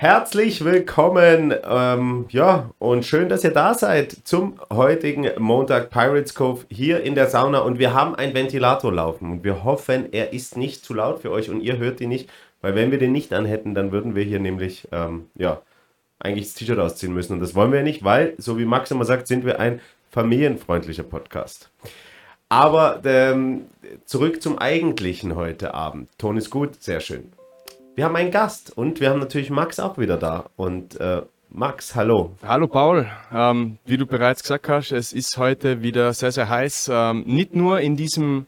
Herzlich willkommen, ähm, ja, und schön, dass ihr da seid zum heutigen Montag Pirates Cove hier in der Sauna. Und wir haben einen Ventilator laufen und wir hoffen, er ist nicht zu laut für euch und ihr hört ihn nicht, weil wenn wir den nicht anhätten, dann würden wir hier nämlich, ähm, ja, eigentlich das T-Shirt ausziehen müssen. Und das wollen wir nicht, weil, so wie Max immer sagt, sind wir ein familienfreundlicher Podcast. Aber ähm, zurück zum Eigentlichen heute Abend. Ton ist gut, sehr schön wir haben einen Gast und wir haben natürlich Max auch wieder da. Und äh, Max, hallo. Hallo Paul. Ähm, wie du bereits gesagt hast, es ist heute wieder sehr, sehr heiß. Ähm, nicht nur in diesem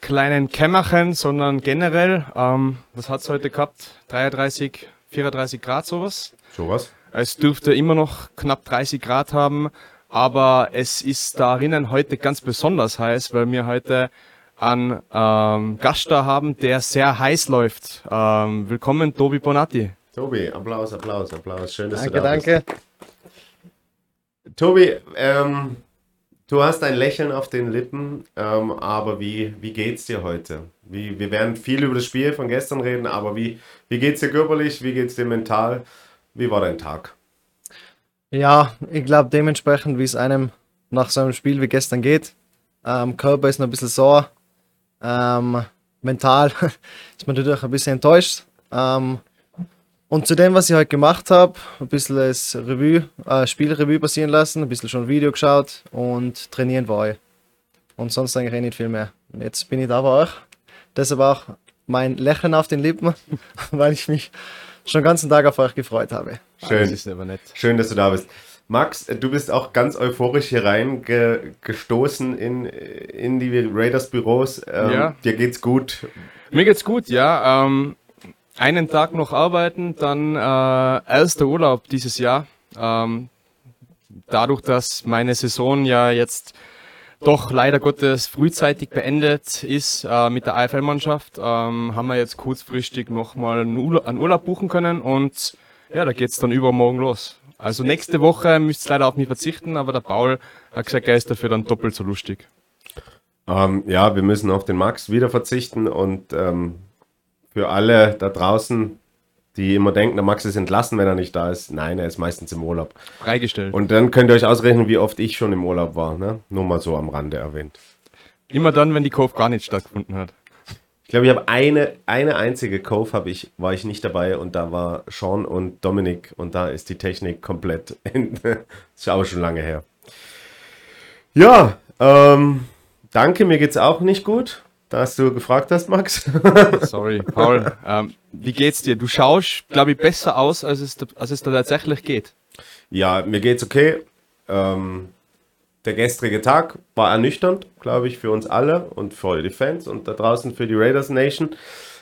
kleinen Kämmerchen, sondern generell. Ähm, was hat es heute gehabt? 33, 34 Grad sowas. Sowas. Es dürfte immer noch knapp 30 Grad haben, aber es ist darinnen heute ganz besonders heiß, weil wir heute an ähm, Gast da haben, der sehr heiß läuft. Ähm, willkommen, Tobi Bonatti. Tobi, Applaus, Applaus, Applaus. Schön, dass danke, du da danke. bist. Tobi, ähm, du hast ein Lächeln auf den Lippen, ähm, aber wie, wie geht's dir heute? Wie, wir werden viel über das Spiel von gestern reden, aber wie, wie geht's dir körperlich? Wie geht's dir mental? Wie war dein Tag? Ja, ich glaube dementsprechend, wie es einem nach so einem Spiel wie gestern geht. Ähm, Körper ist noch ein bisschen sore, ähm, mental ist man natürlich ein bisschen enttäuscht. Ähm, und zu dem, was ich heute gemacht habe, ein bisschen das Revue, äh, Spielrevue passieren lassen, ein bisschen schon Video geschaut und trainieren war ich. Und sonst eigentlich eh nicht viel mehr. Und jetzt bin ich da bei euch. Deshalb auch mein Lächeln auf den Lippen, weil ich mich schon den ganzen Tag auf euch gefreut habe. Schön. Das ist aber nett. Schön, dass du da bist. Max, du bist auch ganz euphorisch hier reingestoßen in, in die Raiders Büros. Ähm, Ja. Dir geht's gut. Mir geht's gut, ja. Ähm, einen Tag noch arbeiten, dann äh, erster Urlaub dieses Jahr. Ähm, dadurch, dass meine Saison ja jetzt doch leider Gottes frühzeitig beendet ist äh, mit der AFL-Mannschaft, ähm, haben wir jetzt kurzfristig nochmal einen, Urla einen Urlaub buchen können und ja, da geht's dann übermorgen los. Also nächste Woche müsst ihr leider auf mich verzichten, aber der Paul hat gesagt, er ist dafür dann doppelt so lustig. Ähm, ja, wir müssen auf den Max wieder verzichten und ähm, für alle da draußen, die immer denken, der Max ist entlassen, wenn er nicht da ist. Nein, er ist meistens im Urlaub. Freigestellt. Und dann könnt ihr euch ausrechnen, wie oft ich schon im Urlaub war. Ne? Nur mal so am Rande erwähnt. Immer dann, wenn die Cove gar nicht stattgefunden hat. Ich glaube, ich habe eine, eine einzige Cove habe ich, war ich nicht dabei und da war Sean und Dominik und da ist die Technik komplett. In, das ist aber schon lange her. Ja, ähm, danke, mir geht's auch nicht gut, dass du gefragt hast, Max. Sorry, Paul. Ähm, wie geht's dir? Du schaust, glaube ich, besser aus, als es, als es da tatsächlich geht. ja, mir geht's okay. Ähm, der gestrige Tag war ernüchternd, glaube ich, für uns alle und für die Fans und da draußen für die Raiders Nation.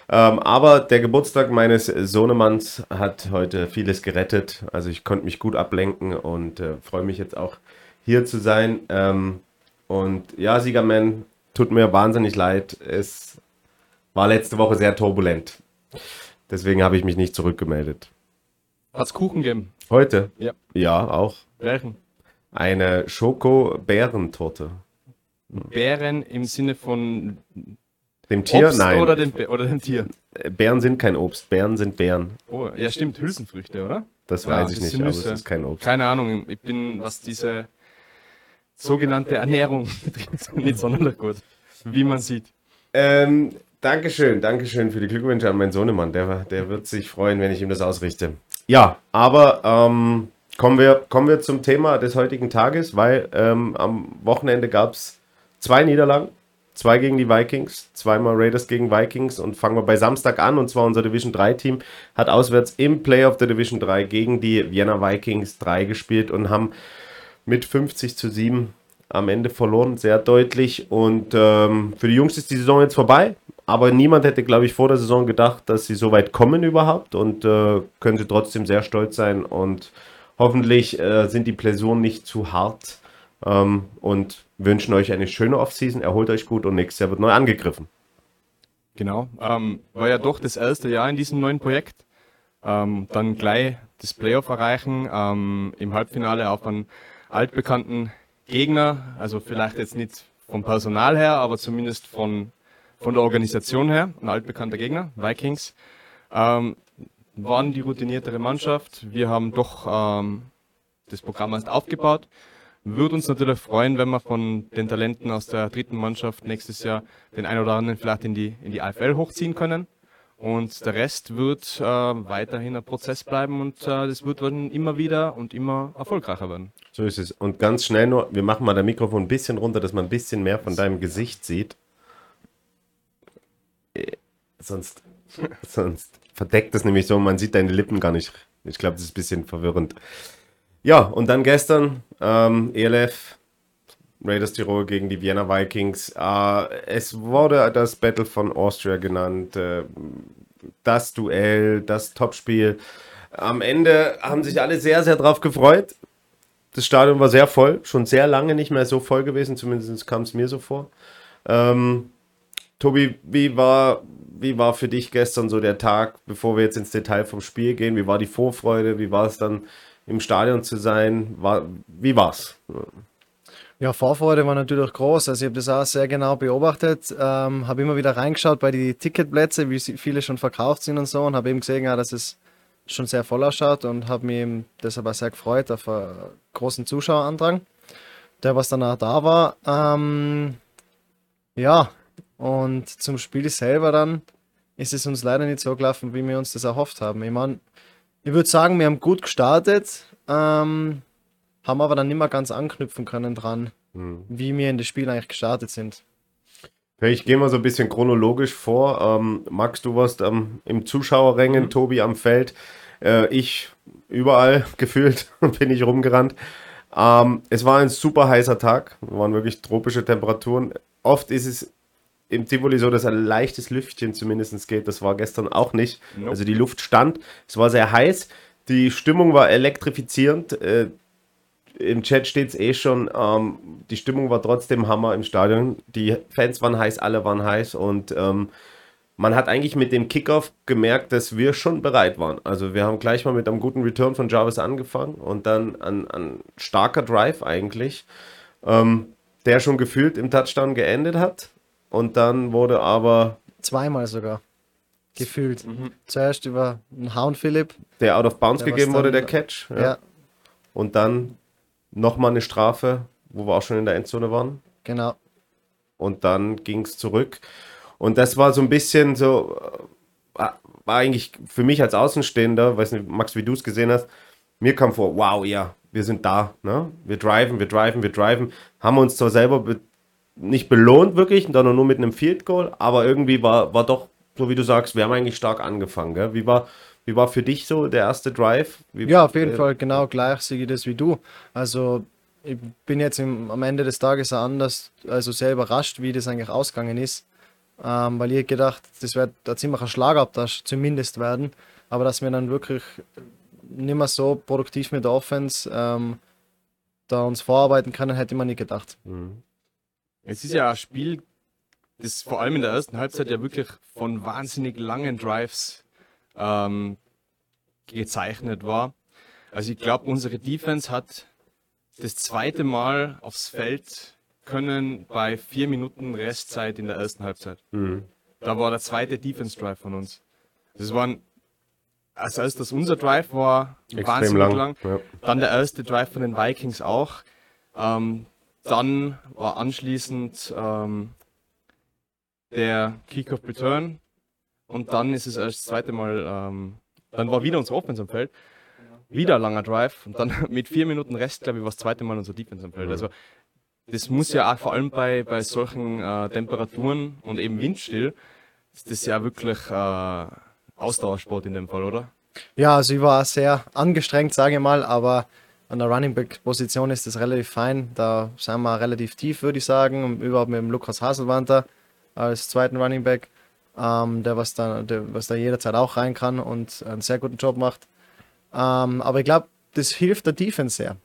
Ähm, aber der Geburtstag meines Sohnemanns hat heute vieles gerettet. Also ich konnte mich gut ablenken und äh, freue mich jetzt auch hier zu sein. Ähm, und ja, Siegerman, tut mir wahnsinnig leid. Es war letzte Woche sehr turbulent. Deswegen habe ich mich nicht zurückgemeldet. Hat's Kuchen gegeben? Heute? Ja. Ja, auch. Welchen? Eine Schoko-Bärentorte. Bären im Sinne von Dem Tier? Obst Nein. oder dem, oder dem Tier? Bären sind kein Obst. Bären sind Bären. Oh, ja, stimmt, Hülsenfrüchte, oder? Das Ja, weiß ich nicht, aber es ist kein Obst. Keine Ahnung, ich bin, was diese sogenannte Ernährung betrifft, nicht sonderlich gut. Wie man sieht. Ähm, Dankeschön, Dankeschön für die Glückwünsche an meinen Sohnemann. Der, der wird sich freuen, wenn ich ihm das ausrichte. Ja, aber ähm, kommen, wir, kommen wir zum Thema des heutigen Tages, weil ähm, am Wochenende gab es zwei Niederlagen. Zwei gegen die Vikings, zweimal Raiders gegen Vikings und fangen wir bei Samstag an und zwar unser Division 3 Team hat auswärts im Playoff der Division 3 gegen die Vienna Vikings 3 gespielt und haben mit 50 zu 7 am Ende verloren, sehr deutlich. Und ähm, für die Jungs ist die Saison jetzt vorbei. Aber niemand hätte, glaube ich, vor der Saison gedacht, dass sie so weit kommen überhaupt. Und äh, können sie trotzdem sehr stolz sein. Und hoffentlich äh, sind die Blessuren nicht zu hart. Ähm, und wünschen euch eine schöne Offseason. Erholt euch gut und nächstes Jahr wird neu angegriffen. Genau. Ähm, war ja doch das erste Jahr in diesem neuen Projekt. Ähm, dann gleich das Playoff erreichen, ähm, im Halbfinale auf einen altbekannten Gegner, also vielleicht jetzt nicht vom Personal her, aber zumindest von, von der Organisation her, ein altbekannter Gegner, Vikings. Ähm, waren die routiniertere Mannschaft. Wir haben doch ähm, das Programm erst aufgebaut. Würde uns natürlich freuen, wenn wir von den Talenten aus der dritten Mannschaft nächstes Jahr den einen oder anderen vielleicht in die, in die AFL hochziehen können. Und der Rest wird äh, weiterhin ein Prozess bleiben und äh, das wird dann immer wieder und immer erfolgreicher werden. So ist es. Und ganz schnell nur, wir machen mal das Mikrofon ein bisschen runter, dass man ein bisschen mehr von deinem Gesicht sieht. Äh, sonst, sonst verdeckt das nämlich so, man sieht deine Lippen gar nicht. Ich glaube, das ist ein bisschen verwirrend. Ja, und dann gestern ähm, ELF, Raiders Tirol gegen die Vienna Vikings. Äh, es wurde das Battle von Austria genannt, äh, das Duell, das Topspiel. Am Ende haben sich alle sehr, sehr drauf gefreut. Das Stadion war sehr voll, schon sehr lange nicht mehr so voll gewesen, zumindest kam es mir so vor. Ähm, Tobi, wie war, wie war für dich gestern so der Tag, bevor wir jetzt ins Detail vom Spiel gehen? Wie war die Vorfreude? Wie war es dann im Stadion zu sein. War, wie war's? Ja, Vorfreude war natürlich groß. Also ich habe das auch sehr genau beobachtet, ähm, habe immer wieder reingeschaut bei den Ticketplätzen, wie viele schon verkauft sind und so und habe eben gesehen, ja, dass es schon sehr voll ausschaut und habe mich deshalb auch sehr gefreut auf einen großen Zuschauerandrang, der was dann auch da war. Ähm, ja, und zum Spiel selber dann ist es uns leider nicht so gelaufen, wie wir uns das erhofft haben. Ich meine, ich würde sagen, wir haben gut gestartet, ähm, haben aber dann nicht mehr ganz anknüpfen können dran, mhm. wie wir in das Spiel eigentlich gestartet sind. Ich gehe mal so ein bisschen chronologisch vor. Ähm, Max, du warst ähm, im Zuschauerrängen, mhm. Tobi am Feld, äh, ich überall gefühlt bin ich rumgerannt. Ähm, es war ein super heißer Tag, waren wirklich tropische Temperaturen. Oft ist es im Tivoli so, dass ein leichtes Lüftchen zumindest geht. Das war gestern auch nicht. Nope. Also die Luft stand. Es war sehr heiß. Die Stimmung war elektrifizierend. Äh, Im Chat steht es eh schon. Ähm, die Stimmung war trotzdem Hammer im Stadion. Die Fans waren heiß, alle waren heiß und ähm, man hat eigentlich mit dem Kickoff gemerkt, dass wir schon bereit waren. Also wir haben gleich mal mit einem guten Return von Jarvis angefangen und dann ein, ein starker Drive eigentlich, ähm, der schon gefühlt im Touchdown geendet hat. Und dann wurde aber. Zweimal sogar. Gefühlt. Mhm. Zuerst über einen Hound Philipp. Der out of bounds gegeben wurde, der Catch. Ja. ja. Und dann nochmal eine Strafe, wo wir auch schon in der Endzone waren. Genau. Und dann ging es zurück. Und das war so ein bisschen so, äh, war eigentlich für mich als Außenstehender, weiß nicht, Max, wie du es gesehen hast, mir kam vor, wow, ja, wir sind da, ne? Wir driven, wir driven, wir driven, haben uns zwar selber nicht belohnt wirklich, sondern nur mit einem Field Goal, aber irgendwie war, war doch, so wie du sagst, wir haben eigentlich stark angefangen. Gell? Wie, war, wie war für dich so der erste Drive? Wie, ja, auf jeden äh, Fall genau gleich sehe ich das wie du. Also ich bin jetzt im, am Ende des Tages auch anders, also sehr überrascht, wie das eigentlich ausgegangen ist. Ähm, weil ich gedacht, das wird ein ziemlicher Schlagabtausch zumindest werden, aber dass wir dann wirklich nicht mehr so produktiv mit der Offense ähm, da uns vorarbeiten können, hätte man nicht gedacht. Mhm. Es ist ja ein Spiel, das vor allem in der ersten Halbzeit ja wirklich von wahnsinnig langen Drives ähm, gezeichnet war. Also ich glaube, unsere Defense hat das zweite Mal aufs Feld können bei vier Minuten Restzeit in der ersten Halbzeit. Mhm. Da war der zweite Defense Drive von uns. Das waren als erstes unser Drive war Extrem wahnsinnig lang. lang. Ja. Dann der erste Drive von den Vikings auch. Ähm, dann war anschließend ähm, der Kickoff Return und dann ist es das zweite Mal, ähm, dann war wieder unser Offense am Feld, wieder langer Drive und dann mit vier Minuten Rest, glaube ich, war das zweite Mal unser Defense am Feld. Also das muss ja auch vor allem bei, bei solchen äh, Temperaturen und eben windstill, ist das ja wirklich äh, Ausdauersport in dem Fall, oder? Ja, also ich war sehr angestrengt, sage ich mal, aber an der Running Back Position ist das relativ fein. Da sind wir relativ tief, würde ich sagen. Und überhaupt mit dem Lukas Haselwanter als zweiten Running Back, ähm, der, was da, der was da jederzeit auch rein kann und einen sehr guten Job macht. Ähm, aber ich glaube, das hilft der Defense sehr.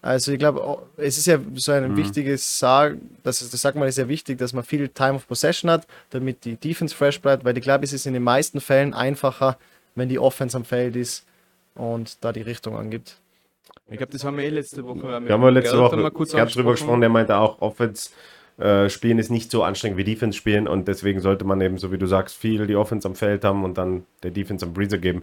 Also ich glaube, es ist ja so ein mhm. wichtiges Sagen, das, das sagt man, ist ja wichtig, dass man viel Time of Possession hat, damit die Defense fresh bleibt, weil ich glaube, es ist in den meisten Fällen einfacher, wenn die Offense am Feld ist und da die Richtung angibt. Ich glaube, das haben wir eh letzte Woche. Wir haben wir letzte Woche mal kurz Gerd drüber gesprochen, der meinte auch, Offense äh, spielen ist nicht so anstrengend wie Defense spielen und deswegen sollte man eben, so wie du sagst, viel die Offense am Feld haben und dann der Defense am Breezer geben.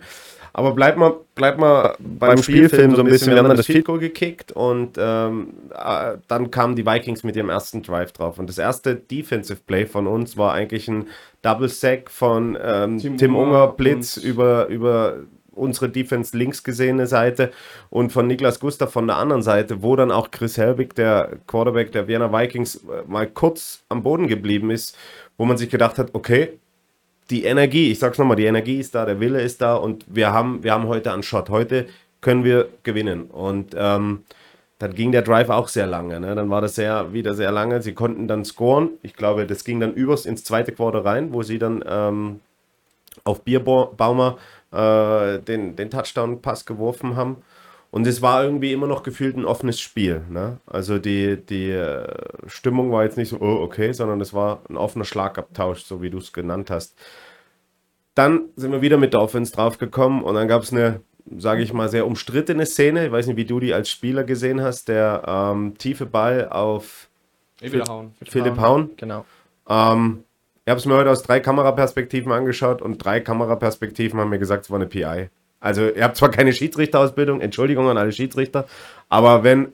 Aber bleib mal, bleib mal beim, Spielfilm so ein bisschen. Wir haben dann das Field Goal gekickt und ähm, äh, dann kamen die Vikings mit ihrem ersten Drive drauf. Und das erste Defensive Play von uns war eigentlich ein Double Sack von ähm, Tim, Tim Unger, Blitz über, über unsere Defense links gesehene Seite und von Niklas Gustav von der anderen Seite, wo dann auch Chris Helbig, der Quarterback der Vienna Vikings, äh, mal kurz am Boden geblieben ist, wo man sich gedacht hat, okay, die Energie, ich sag's nochmal, die Energie ist da, der Wille ist da und wir haben, wir haben heute einen Shot. Heute können wir gewinnen. Und ähm, dann ging der Drive auch sehr lange. Ne? Dann war das sehr, wieder sehr lange. Sie konnten dann scoren. Ich glaube, das ging dann übers ins zweite Quarter rein, wo sie dann ähm, auf Bierbaumer äh, den, den Touchdown-Pass geworfen haben. Und es war irgendwie immer noch gefühlt ein offenes Spiel. Ne? Also die, die äh, Stimmung war jetzt nicht so, oh, okay, sondern es war ein offener Schlagabtausch, so wie du es genannt hast. Dann sind wir wieder mit der Offense draufgekommen und dann gab es eine, sage ich mal, sehr umstrittene Szene. Ich weiß nicht, wie du die als Spieler gesehen hast. Der ähm, tiefe Ball auf Philipp Hauen. Philipp Hauen. Genau. Ähm, ich habe es mir heute aus drei Kameraperspektiven angeschaut und drei Kameraperspektiven haben mir gesagt, es war eine PI. Also ihr habt zwar keine Schiedsrichterausbildung, Entschuldigung an alle Schiedsrichter, aber wenn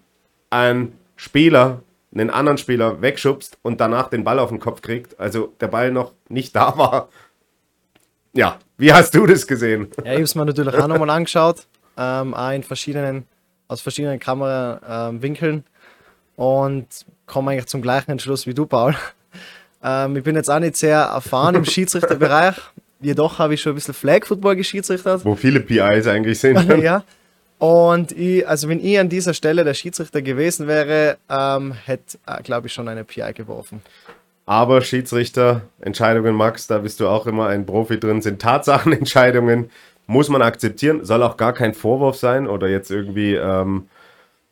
ein Spieler einen anderen Spieler wegschubst und danach den Ball auf den Kopf kriegt, also der Ball noch nicht da war. Ja, wie hast du das gesehen? Ja, ich habe es mir natürlich auch nochmal angeschaut, ähm, auch in verschiedenen, aus verschiedenen Kamerawinkeln ähm, und komme eigentlich zum gleichen Entschluss wie du, Paul. Ähm, ich bin jetzt auch nicht sehr erfahren im Schiedsrichterbereich. Jedoch habe ich schon ein bisschen Flag Football geschiedsrichtert. Wo viele PIs eigentlich sind. ja. Und ich, also wenn ich an dieser Stelle der Schiedsrichter gewesen wäre, ähm, hätte, äh, glaube ich, schon eine PI geworfen. Aber Schiedsrichter, Entscheidungen, Max, da bist du auch immer ein Profi drin, sind Tatsachenentscheidungen, muss man akzeptieren, soll auch gar kein Vorwurf sein oder jetzt irgendwie, ähm,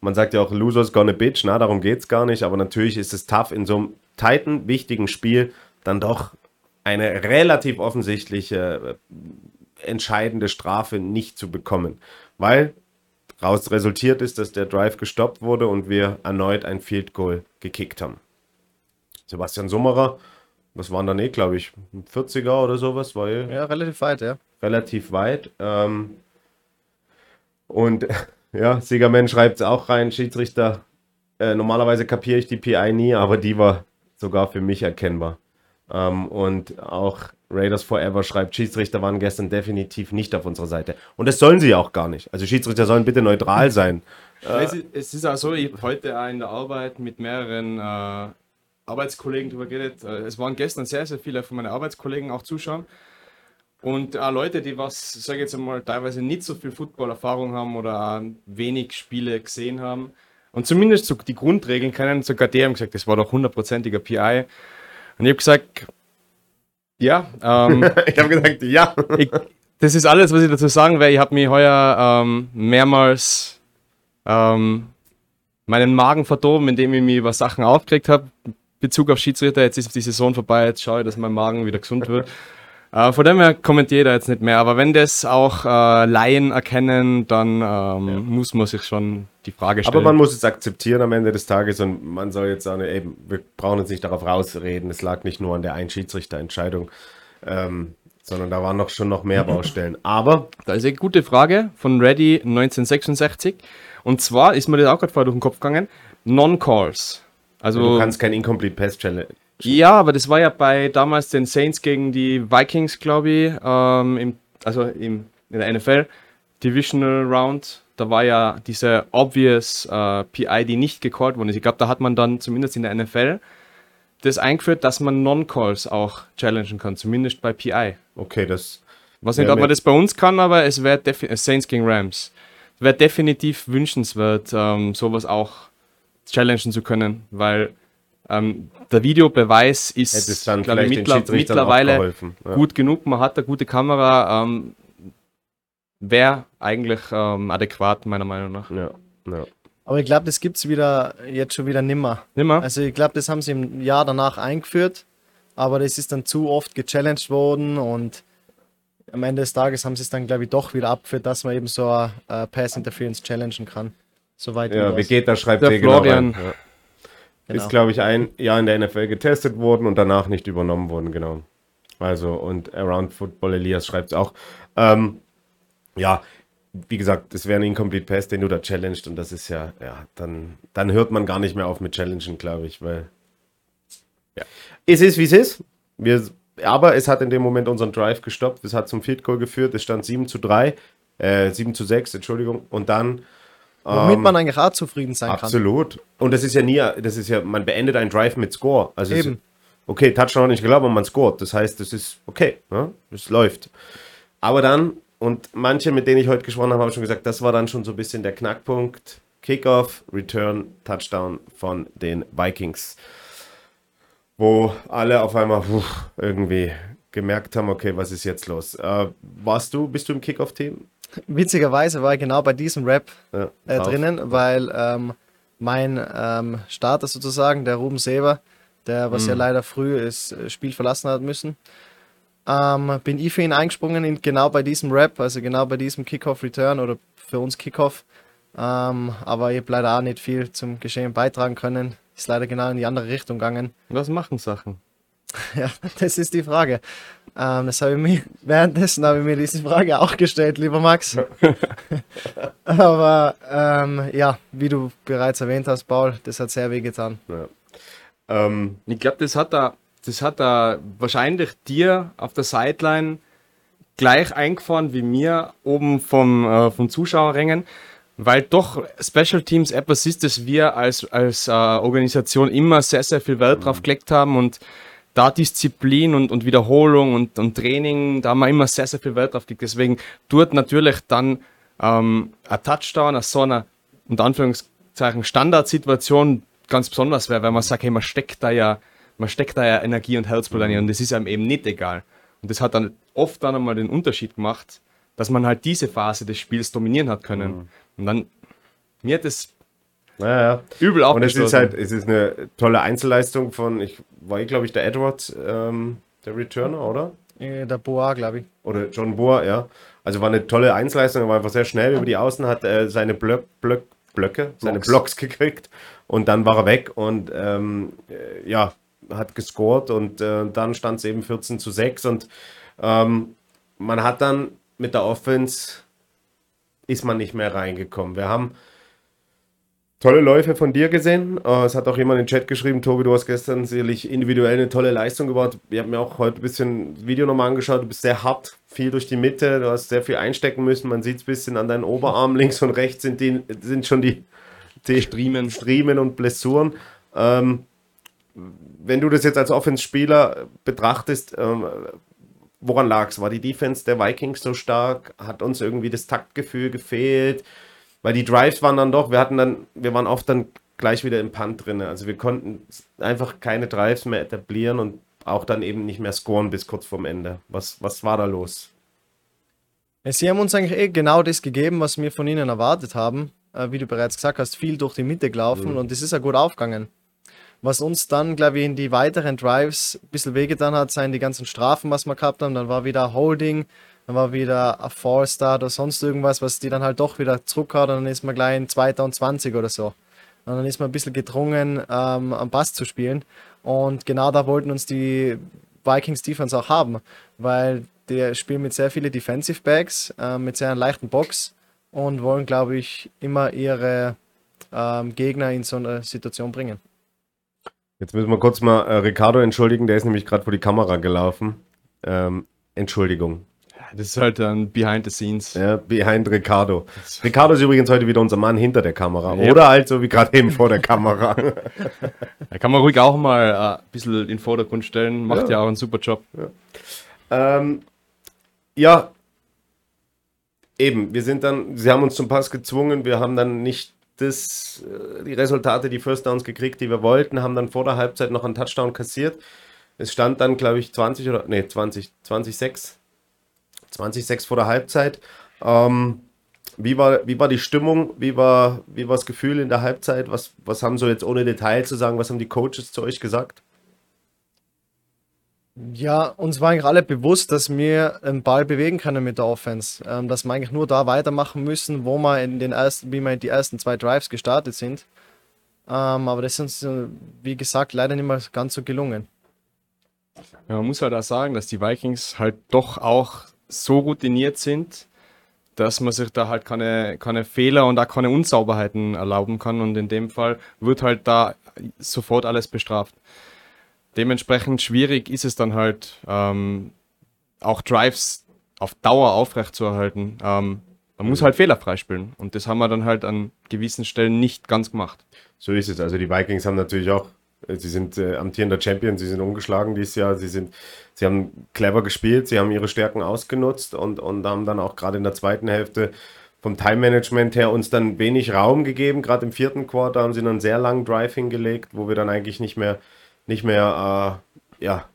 man sagt ja auch, Losers gonna bitch, na, darum geht es gar nicht, aber natürlich ist es tough in so einem tighten, wichtigen Spiel dann doch eine relativ offensichtliche, äh, entscheidende Strafe nicht zu bekommen. Weil daraus resultiert ist, dass der Drive gestoppt wurde und wir erneut ein Field Goal gekickt haben. Sebastian Summerer, was waren dann eh, glaube ich, 40er oder sowas? Eh ja, relativ weit, ja. Relativ weit. Ähm, und ja, Siegerman schreibt es auch rein, Schiedsrichter. Äh, normalerweise kapiere ich die PI nie, aber die war sogar für mich erkennbar. Ähm, und auch Raiders Forever schreibt, Schiedsrichter waren gestern definitiv nicht auf unserer Seite. Und das sollen sie auch gar nicht. Also Schiedsrichter sollen bitte neutral sein. Äh, es ist auch so, ich habe heute in der Arbeit mit mehreren äh, Arbeitskollegen darüber geredet. Äh, es waren gestern sehr, sehr viele von meinen Arbeitskollegen auch zuschauen. Und auch Leute, die was, sage ich jetzt einmal, teilweise nicht so viel Football-Erfahrung haben oder wenig Spiele gesehen haben und zumindest so die Grundregeln kennen, sogar die haben gesagt, das war doch hundertprozentiger PI. Und ich habe gesagt, ja. Ähm, ich habe gesagt, ja. Ich, das ist alles, was ich dazu sagen werde. Ich habe mich heuer ähm, mehrmals ähm, meinen Magen verdorben, indem ich mich über Sachen aufgeregt habe. Bezug auf Schiedsrichter, jetzt ist die Saison vorbei, jetzt schaue ich, dass mein Magen wieder gesund wird. Äh, von dem her kommentiere ich da jetzt nicht mehr. Aber wenn das auch äh, Laien erkennen, dann ähm, ja. muss man sich schon die Frage stellen. Aber man muss es akzeptieren am Ende des Tages und man soll jetzt sagen, eben, wir brauchen jetzt nicht darauf rausreden. Es lag nicht nur an der Einschiedsrichterentscheidung, ähm, sondern da waren noch schon noch mehr Baustellen. Aber. Da ist eine gute Frage von Ready 1966. Und zwar ist mir das auch gerade vorher durch den Kopf gegangen: Non-Calls. Also, du kannst kein Incomplete Pass Challenge ja, aber das war ja bei damals den Saints gegen die Vikings, glaube ich, ähm, im, also im, in der NFL Divisional Round. Da war ja diese obvious äh, PI, die nicht gecallt worden ist. Ich glaube, da hat man dann zumindest in der NFL das eingeführt, dass man Non-Calls auch challengen kann, zumindest bei PI. Okay, das. Was nicht, ob man das bei uns kann, aber es wäre äh, Saints gegen Rams. Wäre definitiv wünschenswert, ähm, sowas auch challengen zu können, weil ähm, der Videobeweis ist, glaube ich, mittler mittlerweile ja. gut genug. Man hat eine gute Kamera. Ähm, Wäre eigentlich ähm, adäquat, meiner Meinung nach. Ja, ja. Aber ich glaube, das gibt es wieder, jetzt schon wieder nimmer. Nimmer? Also ich glaube, das haben sie im Jahr danach eingeführt, aber das ist dann zu oft gechallenged worden und am Ende des Tages haben sie es dann, glaube ich, doch wieder abgeführt, dass man eben so eine uh, Pass Interference challengen kann. Soweit ja, wie geht das? Schreibt der Florian. Genau Genau. Ist, glaube ich, ein Jahr in der NFL getestet worden und danach nicht übernommen worden, genau. Also, und Around Football Elias schreibt es auch. Ähm, ja, wie gesagt, das wäre ein Incomplete Pass, den du da challenged und das ist ja, ja, dann, dann hört man gar nicht mehr auf mit Challengen, glaube ich, weil ja. Es ist, wie es ist. Wir, aber es hat in dem Moment unseren Drive gestoppt. Es hat zum Field Goal geführt. Es stand 7 zu 3, äh, 7 zu 6, Entschuldigung. Und dann. Womit ähm, man eigentlich auch zufrieden sein kann. Absolut. Und das ist ja nie, das ist ja, man beendet einen Drive mit Score. Also es Eben. ist, okay, Touchdown hat nicht geglaubt, aber man scoret. Das heißt, das ist okay. Ne? Das läuft. Aber dann, und manche, mit denen ich heute gesprochen habe, haben schon gesagt, das war dann schon so ein bisschen der Knackpunkt. Kickoff, Return, Touchdown von den Vikings. Wo alle auf einmal puh, irgendwie gemerkt haben, okay, was ist jetzt los? Äh, warst du, bist du im Kickoff-Team? Witzigerweise war ich genau bei diesem Rap Ja, äh, drinnen, weil ähm, mein ähm, Starter sozusagen, der Ruben Seber, der was ja leider früh das äh, Spiel verlassen hat müssen, ähm, bin ich für ihn eingesprungen, in, genau bei diesem Rap, also genau bei diesem Kickoff-Return oder für uns Kickoff. Ähm, aber ich habe leider auch nicht viel zum Geschehen beitragen können. Ist leider genau in die andere Richtung gegangen. Was machen Sachen? Ja, das ist die Frage. Ähm, das habe ich mir, währenddessen habe ich mir diese Frage auch gestellt, lieber Max. Aber ähm, ja, wie du bereits erwähnt hast, Paul, das hat sehr weh getan. Ja. Ähm, Ich glaube, das hat er, das hat er wahrscheinlich dir auf der Sideline gleich eingefahren wie mir oben vom, äh, vom Zuschauerrängen, weil doch Special Teams etwas ist, das wir als, als äh, Organisation immer sehr, sehr viel Wert drauf gelegt haben und da Disziplin und, und Wiederholung und, und Training, da haben wir immer sehr, sehr viel Wert drauf gelegt. Deswegen tut natürlich dann ähm, ein Touchdown, eine so eine, unter Anführungszeichen, Standardsituation ganz besonders wäre, weil man sagt, hey, man steckt da ja, man steckt da ja Energie und Herzblut rein und das ist einem eben nicht egal. Und das hat dann oft dann einmal den Unterschied gemacht, dass man halt diese Phase des Spiels dominieren hat können. Und dann, mir hat das naja. übel Und es ist halt, es ist eine tolle Einzelleistung von, ich war, glaube ich, der Edward, ähm, der Returner, oder? Äh, Der Boa, glaube ich. Oder John Boer, ja. Also war eine tolle Einzelleistung, er war einfach sehr schnell über die Außen, hat äh, seine Blöck, Blöck, Blöcke, seine Blocks. Blocks gekriegt und dann war er weg und ähm, äh, ja, hat gescored und äh, dann stand es eben 14 zu 6 und ähm, man hat dann mit der Offense ist man nicht mehr reingekommen. Wir haben tolle Läufe von dir gesehen. Äh, es hat auch jemand in den Chat geschrieben, Tobi, du hast gestern sicherlich individuell eine tolle Leistung gebaut. Ich habe mir auch heute ein bisschen das Video nochmal angeschaut. Du bist sehr hart, viel durch die Mitte. Du hast sehr viel einstecken müssen. Man sieht es ein bisschen an deinen Oberarm. Links und rechts sind, die, sind schon die, die Striemen. Striemen und Blessuren. Ähm, wenn du das jetzt als Offense-Spieler betrachtest, ähm, woran lag es? War die Defense der Vikings so stark? Hat uns irgendwie das Taktgefühl gefehlt? Weil die Drives waren dann doch, wir hatten dann, wir waren oft dann gleich wieder im Punt drin. Also wir konnten einfach keine Drives mehr etablieren und auch dann eben nicht mehr scoren bis kurz vorm Ende. Was, was war da los? Ja, Sie haben uns eigentlich eh genau das gegeben, was wir von ihnen erwartet haben. Äh, wie du bereits gesagt hast, viel durch die Mitte gelaufen und das ist ja gut aufgegangen. Was uns dann, glaube ich, in die weiteren Drives ein bisschen wehgetan hat, seien die ganzen Strafen, was wir gehabt haben. Dann war wieder Holding, dann war wieder ein Fallstart oder sonst irgendwas, was die dann halt doch wieder zurückhaut und dann ist man gleich in 2020 oder so. Und dann ist man ein bisschen gedrungen, ähm, am Pass zu spielen. Und genau da wollten uns die Vikings Defense auch haben, weil die spielen mit sehr vielen Defensive Backs, äh, mit sehr einer leichten Box und wollen, glaube ich, immer ihre ähm, Gegner in so eine Situation bringen. Jetzt müssen wir kurz mal äh, Ricardo entschuldigen, der ist nämlich gerade vor die Kamera gelaufen. Ähm, Entschuldigung. Das ist halt dann Behind the Scenes. Ja, behind Ricardo. Ricardo ist übrigens heute wieder unser Mann hinter der Kamera. Ja. Oder halt so wie gerade eben vor der Kamera. Da kann man ruhig auch mal äh, ein bisschen in den Vordergrund stellen. Macht Ja. ja, auch einen super Job. ähm, ja, eben, wir sind dann, sie haben uns zum Pass gezwungen, wir haben dann nicht das, äh, die Resultate, die First Downs gekriegt, die wir wollten, haben dann vor der Halbzeit noch einen Touchdown kassiert. Es stand dann, glaube ich, 20 oder, nee, 20, 20, 6. 20, 6 vor der Halbzeit. Ähm, wie war, wie war die Stimmung? Wie war, wie war das Gefühl in der Halbzeit? Was, was haben so jetzt ohne Detail zu sagen, was haben die Coaches zu euch gesagt? Ja, uns war eigentlich alle bewusst, dass wir den Ball bewegen können mit der Offense. Ähm, dass wir eigentlich nur da weitermachen müssen, wo wir in den ersten, wie wir in die ersten zwei Drives gestartet sind. Ähm, aber das ist uns, äh, wie gesagt, leider nicht mehr ganz so gelungen. Ja, man muss halt auch sagen, dass die Vikings halt doch auch so routiniert sind, dass man sich da halt keine, keine Fehler und auch keine Unsauberheiten erlauben kann. Und in dem Fall wird halt da sofort alles bestraft. Dementsprechend schwierig ist es dann halt, ähm, auch Drives auf Dauer aufrechtzuerhalten. Ähm, man muss halt fehlerfrei spielen. Und das haben wir dann halt an gewissen Stellen nicht ganz gemacht. So ist es. Also die Vikings haben natürlich auch, äh, sie sind äh, amtierender Champion, sie sind ungeschlagen dieses Jahr, sie sind, sie haben clever gespielt, sie haben ihre Stärken ausgenutzt und, und haben dann auch gerade in der zweiten Hälfte vom Time-Management her uns dann wenig Raum gegeben. Gerade im vierten Quarter haben sie einen sehr langen Drive hingelegt, wo wir dann eigentlich nicht mehr, nicht mehr, äh, ja,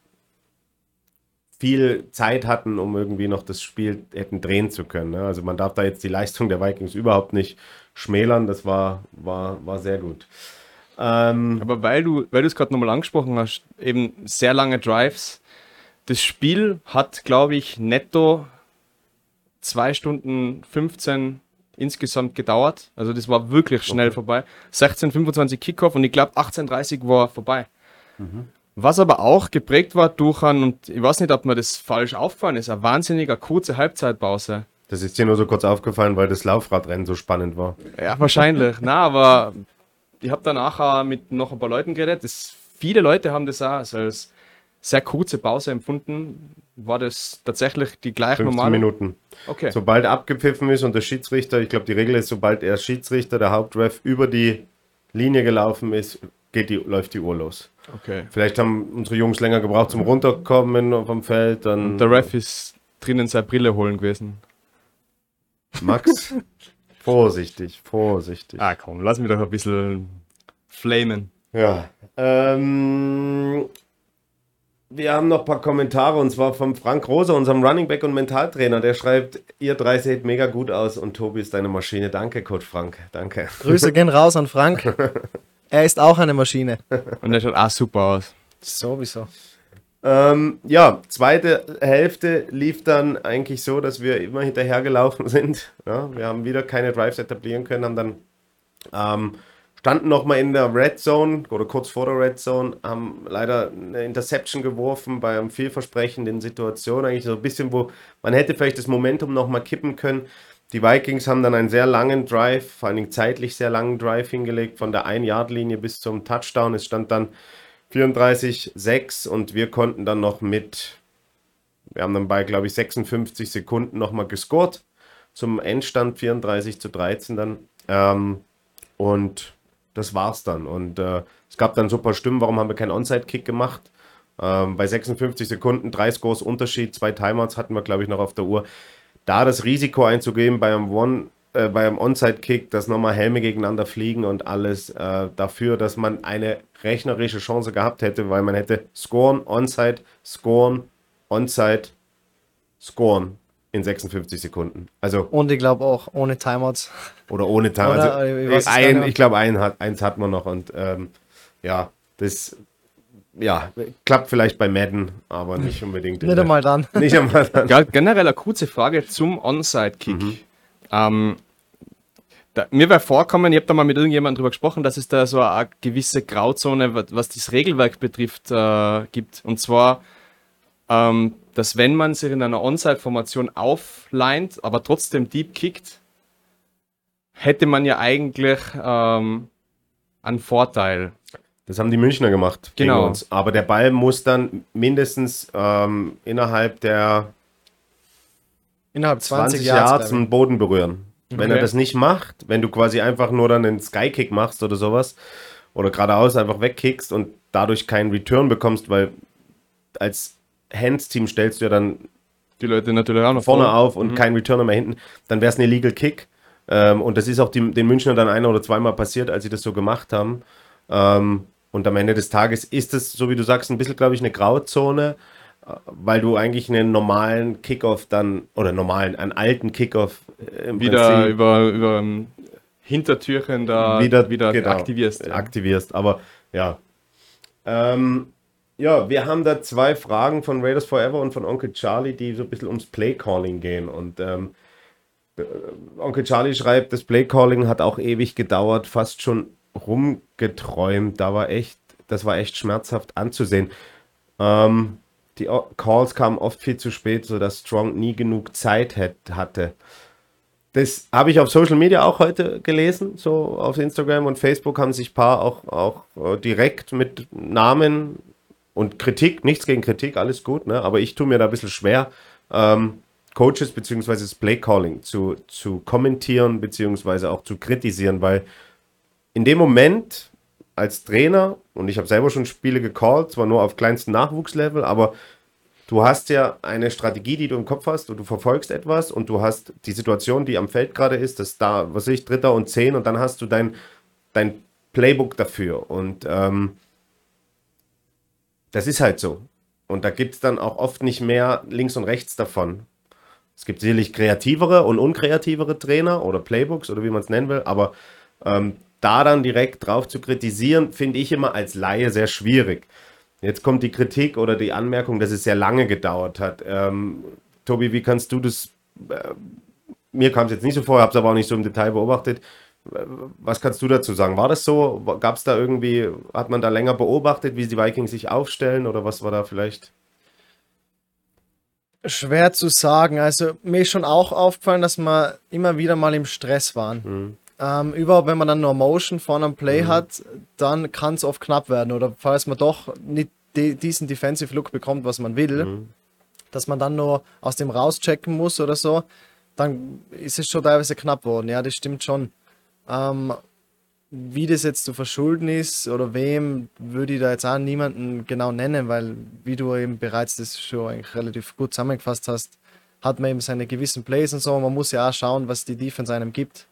viel Zeit hatten, um irgendwie noch das Spiel hätten drehen zu können. Ne? Also man darf da jetzt die Leistung der Vikings überhaupt nicht schmälern. Das war, war, war sehr gut. Ähm, Aber weil du, weil du es gerade nochmal angesprochen hast, eben sehr lange Drives. Das Spiel hat, glaube ich, netto 2 Stunden 15 insgesamt gedauert. Also das war wirklich schnell okay. vorbei. 16:25 Kickoff und ich glaube 18:30 war vorbei. Mhm. Was aber auch geprägt war durch ein, und ich weiß nicht, ob mir das falsch aufgefallen ist, eine wahnsinniger kurze Halbzeitpause. Das ist dir nur so kurz aufgefallen, weil das Laufradrennen so spannend war. Ja, wahrscheinlich. Na, aber ich habe danach auch mit noch ein paar Leuten geredet. Das, viele Leute haben das auch als sehr kurze Pause empfunden. War das tatsächlich die gleich 15 normale? Minuten. Okay. Sobald abgepfiffen ist und der Schiedsrichter, ich glaube, die Regel ist, sobald der Schiedsrichter, der Hauptref, über die Linie gelaufen ist, geht die, läuft die Uhr los. Okay. Vielleicht haben unsere Jungs länger gebraucht zum Runterkommen vom Feld. Dann Und der Ref ist drinnen seine Brille holen gewesen. Max, vorsichtig, vorsichtig. Ah komm, lass mich doch ein bisschen flamen. Ja. Ähm, wir haben noch ein paar Kommentare und zwar von Frank Rosa, unserem Running Back und Mentaltrainer. Der schreibt, ihr drei seht mega gut aus und Tobi ist deine Maschine. Danke, Coach Frank. Danke. Grüße gehen raus an Frank. Er ist auch eine Maschine. Und er schaut auch super aus. Sowieso. Ähm, ja, zweite Hälfte lief dann eigentlich so, dass wir immer hinterhergelaufen sind. Ja, wir haben wieder keine Drives etablieren können, haben dann ähm, standen nochmal in der Red Zone oder kurz vor der Red Zone, haben leider eine Interception geworfen bei einer vielversprechenden Situation. Eigentlich so ein bisschen, wo man hätte vielleicht das Momentum nochmal kippen können. Die Vikings haben dann einen sehr langen Drive, vor allem zeitlich sehr langen Drive hingelegt, von der 1-Yard-Linie bis zum Touchdown. Es stand dann 34-6 und wir konnten dann noch mit, wir haben dann bei, glaube ich, 56 Sekunden nochmal gescored zum Endstand 34 zu 13 dann. Ähm, und das war's dann. Und äh, es gab dann super Stimmen, warum haben wir keinen Onside-Kick gemacht? Ähm, bei 56 Sekunden, drei Scores Unterschied, zwei Timeouts hatten wir, glaube ich, noch auf der Uhr da das Risiko einzugehen bei einem One, äh, bei einem Onside-Kick, dass nochmal Helme gegeneinander fliegen und alles äh, dafür, dass man eine rechnerische Chance gehabt hätte, weil man hätte scoren, Onside, scoren, Onside, scoren in 56 Sekunden. Also und ich glaube auch ohne Timeouts. Oder ohne Timeouts. Also, ich, ein, ich glaube, ein hat, eins hat man noch und ähm, ja, das ja, klappt vielleicht bei Madden, aber nicht unbedingt. nicht einmal dann. Nicht einmal dann. Ja, generell eine kurze Frage zum Onside-Kick. Mhm. Ähm, da, mir wäre vorkommen, ich habe da mal mit irgendjemandem drüber gesprochen, dass es da so eine gewisse Grauzone, was das Regelwerk betrifft, äh, gibt. Und zwar, ähm, dass wenn man sich in einer Onside-Formation aufleint, aber trotzdem deep kickt, hätte man ja eigentlich ähm, einen Vorteil. Das haben die Münchner gemacht genau. gegen uns. Aber der Ball muss dann mindestens ähm, innerhalb der innerhalb 20, 20 Yards den Boden berühren. Okay. Wenn er das nicht macht, wenn du quasi einfach nur dann einen Skykick machst oder sowas oder geradeaus einfach wegkickst und dadurch keinen Return bekommst, weil als Hands-Team stellst du ja dann die Leute natürlich auch noch vorne vor. auf und mhm. kein Returner mehr hinten, dann wäre es ein Illegal Kick. Ähm, und das ist auch die, den Münchner dann ein oder zweimal passiert, als sie das so gemacht haben. Ähm, und am Ende des Tages ist es, so wie du sagst, ein bisschen, glaube ich, eine Grauzone, äh, weil du eigentlich einen normalen Kickoff dann, oder normalen, einen alten Kickoff äh, wieder Prinzip über, über um, Hintertürchen da wieder, wieder genau, aktivierst. Ja. Aktivierst, aber ja. Ähm, ja, wir haben da zwei Fragen von Raiders Forever und von Onkel Charlie, die so ein bisschen ums Play-Calling gehen. Und ähm, äh, Onkel Charlie schreibt, das Play-Calling hat auch ewig gedauert, fast schon rumgeträumt. Da war echt, das war echt schmerzhaft anzusehen. Ähm, die Calls kamen oft viel zu spät, sodass Strong nie genug Zeit hatte. Das habe ich auf Social Media auch heute gelesen. So auf Instagram und Facebook haben sich ein paar auch, auch äh, direkt mit Namen und Kritik, nichts gegen Kritik, alles gut, ne? aber ich tue mir da ein bisschen schwer, ähm, Coaches bzw. das Playcalling zu, zu kommentieren bzw. auch zu kritisieren, weil in dem Moment als Trainer, und ich habe selber schon Spiele gecallt, zwar nur auf kleinstem Nachwuchslevel, aber du hast ja eine Strategie, die du im Kopf hast und du verfolgst etwas und du hast die Situation, die am Feld gerade ist, dass da, was ich, Dritter und Zehn und dann hast du dein, dein Playbook dafür und ähm, das ist halt so. Und da gibt es dann auch oft nicht mehr links und rechts davon. Es gibt sicherlich kreativere und unkreativere Trainer oder Playbooks oder wie man es nennen will, aber ähm, da dann direkt drauf zu kritisieren, finde ich immer als Laie sehr schwierig. Jetzt kommt die Kritik oder die Anmerkung, dass es sehr lange gedauert hat. Ähm, Tobi, wie kannst du das? Äh, mir kam es jetzt nicht so vor, habe es aber auch nicht so im Detail beobachtet. Was kannst du dazu sagen? War das so? Gab es da irgendwie, hat man da länger beobachtet, wie die Vikings sich aufstellen oder was war da vielleicht? Schwer zu sagen. Also mir ist schon auch aufgefallen, dass wir immer wieder mal im Stress waren. Mhm. Ähm, überhaupt, wenn man dann nur Motion vor einem Play mhm. hat, dann kann es oft knapp werden. Oder falls man doch nicht die, diesen Defensive Look bekommt, was man will, mhm. dass man dann nur aus dem rauschecken muss oder so, dann ist es schon teilweise knapp worden. Ja, das stimmt schon. Ähm, wie das jetzt zu verschulden ist oder wem, würde ich da jetzt auch niemanden genau nennen, weil, wie du eben bereits das schon eigentlich relativ gut zusammengefasst hast, hat man eben seine gewissen Plays und so. Man muss ja auch schauen, was die Defense einem gibt.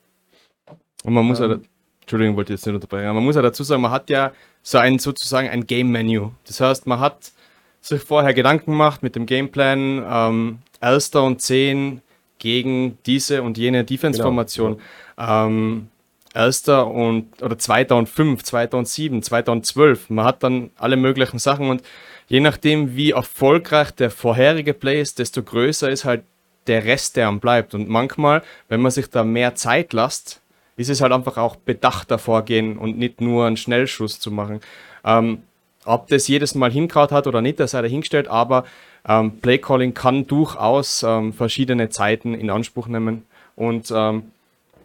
Und man muss ähm, ja, Entschuldigung, wollte ich jetzt nicht unterbrechen, man muss ja dazu sagen, man hat ja so ein sozusagen ein Game-Menü. Das heißt, man hat sich vorher Gedanken gemacht mit dem Gameplan, ähm, Elster und 10 gegen diese und jene Defense-Formation. Genau. Ähm, Erster und oder zweiter und fünf, zweiter und sieben, zweiter und zwölf. Man hat dann alle möglichen Sachen und je nachdem, wie erfolgreich der vorherige Play ist, desto größer ist halt der Rest, der am bleibt. Und manchmal, wenn man sich da mehr Zeit lässt, ist es halt einfach auch bedachter vorgehen und nicht nur einen Schnellschuss zu machen. Ähm, ob das jedes Mal hinkaut hat oder nicht, das sei dahingestellt, aber ähm, Playcalling kann durchaus ähm, verschiedene Zeiten in Anspruch nehmen und ähm,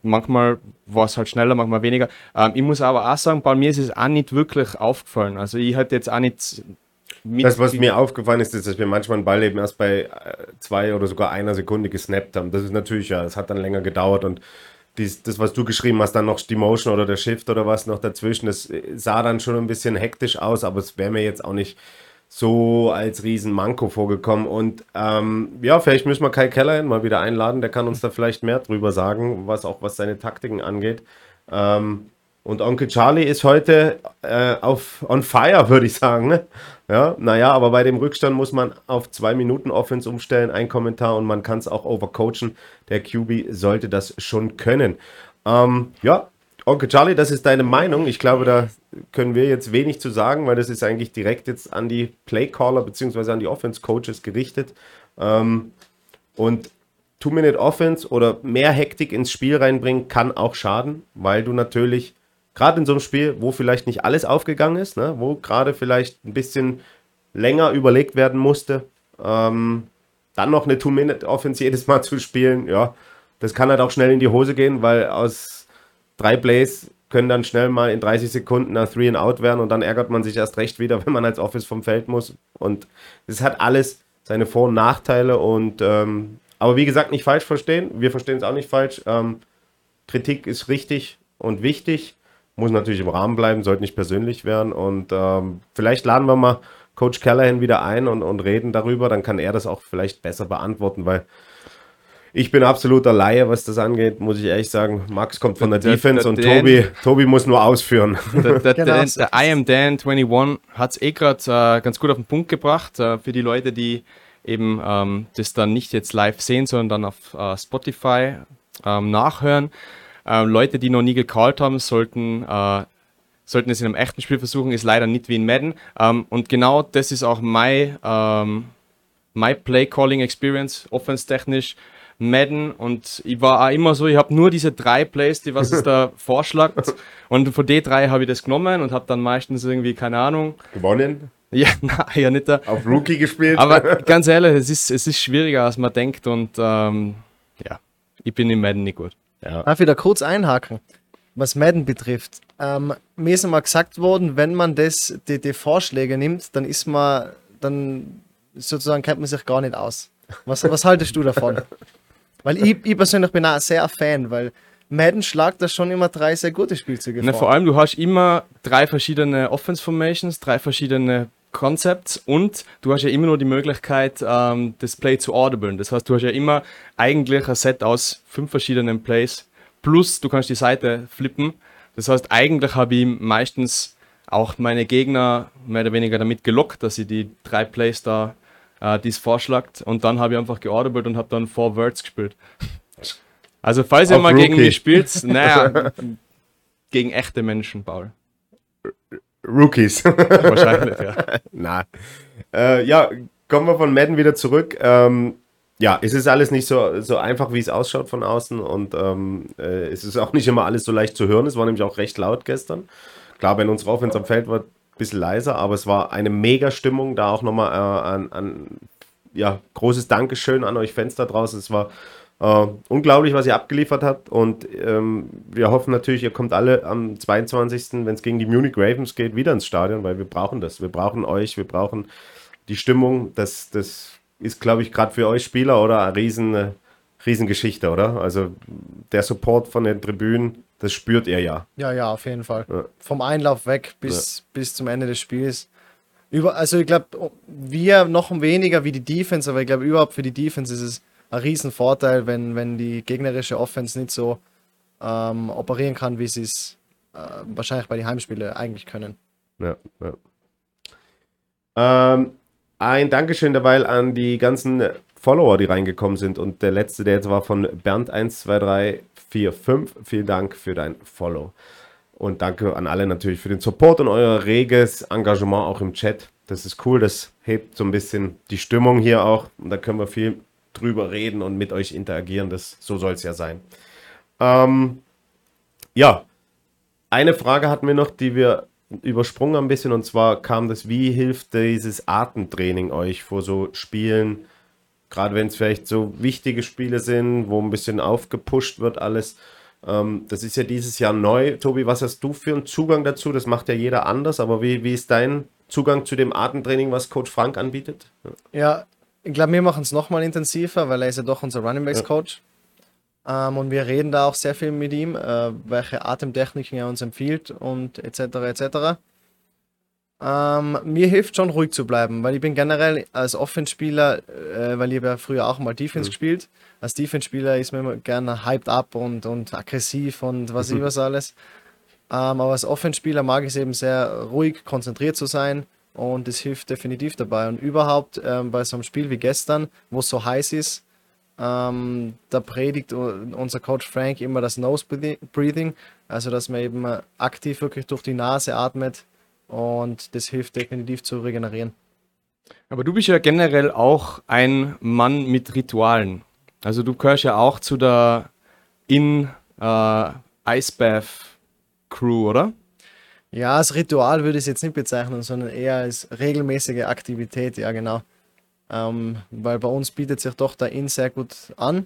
manchmal war es halt schneller, manchmal weniger. Ähm, ich muss aber auch sagen, bei mir ist es auch nicht wirklich aufgefallen. Also ich hatte jetzt auch nicht das, was mir aufgefallen ist, ist, dass wir manchmal einen Ball eben erst bei äh, zwei oder sogar einer Sekunde gesnappt haben. Das ist natürlich ja, es hat dann länger gedauert und dies, das, was du geschrieben hast, dann noch die Motion oder der Shift oder was noch dazwischen, das sah dann schon ein bisschen hektisch aus, aber es wäre mir jetzt auch nicht so als Riesenmanko vorgekommen. Und ähm, ja, vielleicht müssen wir Kai Keller mal wieder einladen, der kann uns da vielleicht mehr drüber sagen, was auch was seine Taktiken angeht. Ähm, und Onkel Charlie ist heute äh, auf on fire, würde ich sagen. Ne? Ja, naja, aber bei dem Rückstand muss man auf zwei Minuten Offense umstellen, ein Kommentar und man kann es auch overcoachen. Der QB sollte das schon können. Ähm, ja, Onkel Charlie, das ist deine Meinung. Ich glaube, da können wir jetzt wenig zu sagen, weil das ist eigentlich direkt jetzt an die Playcaller bzw. an die Offense-Coaches gerichtet. Ähm, und Two-Minute Offense oder mehr Hektik ins Spiel reinbringen kann auch schaden, weil du natürlich gerade in so einem Spiel, wo vielleicht nicht alles aufgegangen ist, ne, wo gerade vielleicht ein bisschen länger überlegt werden musste, ähm, dann noch eine Two-Minute-Offense jedes Mal zu spielen, ja, das kann halt auch schnell in die Hose gehen, weil aus drei Plays können dann schnell mal in 30 Sekunden ein Three and Out werden und dann ärgert man sich erst recht wieder, wenn man als Office vom Feld muss. Und es hat alles seine Vor- und Nachteile und ähm, aber wie gesagt, nicht falsch verstehen. Wir verstehen es auch nicht falsch. Ähm, Kritik ist richtig und wichtig muss natürlich im Rahmen bleiben, sollte nicht persönlich werden. Und ähm, vielleicht laden wir mal Coach Callahan wieder ein und, und reden darüber. Dann kann er das auch vielleicht besser beantworten, weil ich bin absoluter Laie, was das angeht, muss ich ehrlich sagen. Max kommt von der, der Defense der, der und Tobi, Tobi muss nur ausführen. Der, der, genau. der I am Dan 21 hat es eh gerade äh, ganz gut auf den Punkt gebracht. Äh, für die Leute, die eben ähm, das dann nicht jetzt live sehen, sondern dann auf äh, Spotify ähm, nachhören. Ähm, Leute, die noch nie gecallt haben, sollten, äh, sollten es in einem echten Spiel versuchen, ist leider nicht wie in Madden. Ähm, und genau das ist auch mein, ähm, my Play Calling Experience, offense-technisch. Madden und ich war auch immer so, ich habe nur diese drei Plays, die was es da vorschlägt und von den drei habe ich das genommen und habe dann meistens irgendwie, keine Ahnung, Gewonnen, ja, nein, ja nicht da. auf Rookie gespielt. Aber ganz ehrlich, es ist, es ist schwieriger, als man denkt und ähm, ja, ich bin im Madden nicht gut. Ja. Darf ich da kurz einhaken, was Madden betrifft? Ähm, mir ist einmal gesagt worden, wenn man das, die, die Vorschläge nimmt, dann ist man, dann sozusagen kennt man sich gar nicht aus. Was, was haltest du davon? Weil ich, ich persönlich bin auch sehr Fan, weil Madden schlagt da schon immer drei sehr gute Spielzüge Na, vor. vor allem, du hast immer drei verschiedene Offense Formations, drei verschiedene Concepts und du hast ja immer nur die Möglichkeit, ähm, das Play zu audiblen. Das heißt, du hast ja immer eigentlich ein Set aus fünf verschiedenen Plays. Plus, du kannst die Seite flippen. Das heißt, eigentlich habe ich meistens auch meine Gegner mehr oder weniger damit gelockt, dass sie die drei Plays da äh, dies vorschlagt. Und dann habe ich einfach geaudibelt und habe dann Four Words gespielt. Also, falls ihr mal gegen Rookie. mich spielt, naja, gegen echte Menschen, Paul. Rookies. Wahrscheinlich, ja. Na. Äh, ja, kommen wir von Madden wieder zurück. Ähm, ja, es ist alles nicht so, so einfach, wie es ausschaut von außen und ähm, äh, es ist auch nicht immer alles so leicht zu hören. Es war nämlich auch recht laut gestern. Klar, wenn unsere Offense am Feld war, ein bisschen leiser, aber es war eine mega Stimmung. Da auch nochmal äh, an, an, ja, großes Dankeschön an euch Fans da draußen. Es war äh, unglaublich, was ihr abgeliefert habt und ähm, wir hoffen natürlich, ihr kommt alle am 22., wenn es gegen die Munich Ravens geht, wieder ins Stadion, weil wir brauchen das. Wir brauchen euch, wir brauchen die Stimmung. Das, das ist, glaube ich, gerade für euch Spieler oder eine riesen, äh, Riesengeschichte, oder? Also der Support von den Tribünen, das spürt ihr ja. Ja, ja, auf jeden Fall. Ja. Vom Einlauf weg bis, bis zum Ende des Spiels. Über, also ich glaube, wir noch weniger wie die Defense, aber ich glaube überhaupt für die Defense ist es ein Riesenvorteil, wenn, wenn die gegnerische Offense nicht so ähm, operieren kann, wie sie es äh, wahrscheinlich bei den Heimspielen eigentlich können. Ja, ja. Ähm, ein Dankeschön dabei an die ganzen Follower, die reingekommen sind. Und der letzte, der jetzt war von Bernd12345. Vielen Dank für dein Follow. Und danke an alle natürlich für den Support und euer reges Engagement auch im Chat. Das ist cool, das hebt so ein bisschen die Stimmung hier auch. Und da können wir viel drüber reden und mit euch interagieren. Das, so soll es ja sein. Ähm, ja, eine Frage hatten wir noch, die wir übersprungen ein bisschen, und zwar kam das, wie hilft dieses Atemtraining euch vor so Spielen, gerade wenn es vielleicht so wichtige Spiele sind, wo ein bisschen aufgepusht wird alles. Ähm, das ist ja dieses Jahr neu. Tobi, was hast du für einen Zugang dazu? Das macht ja jeder anders, aber wie, wie ist dein Zugang zu dem Atemtraining, was Coach Frank anbietet? Ja, ich glaube, wir machen es nochmal intensiver, weil er ist ja doch unser Running Backs Coach. Ähm, und wir reden da auch sehr viel mit ihm, äh, welche Atemtechniken er uns empfiehlt und etc. etc. Ähm, mir hilft schon ruhig zu bleiben, weil ich bin generell als Offenspieler, äh, weil ich habe ja früher auch mal Defense gespielt. Als Defense-Spieler ist man immer gerne hyped up und, und aggressiv und was ich was alles. Ähm, aber als Offenspieler mag ich es eben sehr ruhig, konzentriert zu sein und das hilft definitiv dabei. Und überhaupt ähm, bei so einem Spiel wie gestern, wo es so heiß ist, ähm, da predigt unser Coach Frank immer das Nose Breathi- Breathing, also dass man eben aktiv wirklich durch die Nase atmet und das hilft definitiv zu regenerieren. Aber du bist ja generell auch ein Mann mit Ritualen. Also du gehörst ja auch zu der In äh, Icebath Crew, oder? Ja, als Ritual würde ich es jetzt nicht bezeichnen, sondern eher als regelmäßige Aktivität, ja genau. Ähm, weil bei uns bietet sich doch der Inn sehr gut an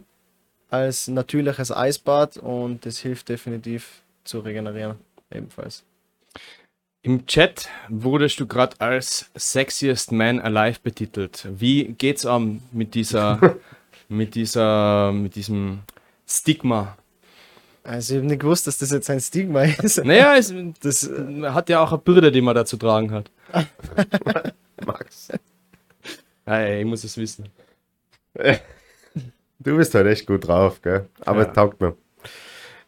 als natürliches Eisbad und das hilft definitiv zu regenerieren ebenfalls. Im Chat wurdest du gerade als Sexiest Man Alive betitelt. Wie geht's am mit dieser, mit dieser, mit diesem Stigma? Also ich habe nicht gewusst, dass das jetzt ein Stigma ist. Naja, es Das, hat ja auch eine Bürde, die man da zu tragen hat. Max. Ja, ey, ich muss es wissen. Du bist halt echt gut drauf, gell? Aber Ja. es taugt mir.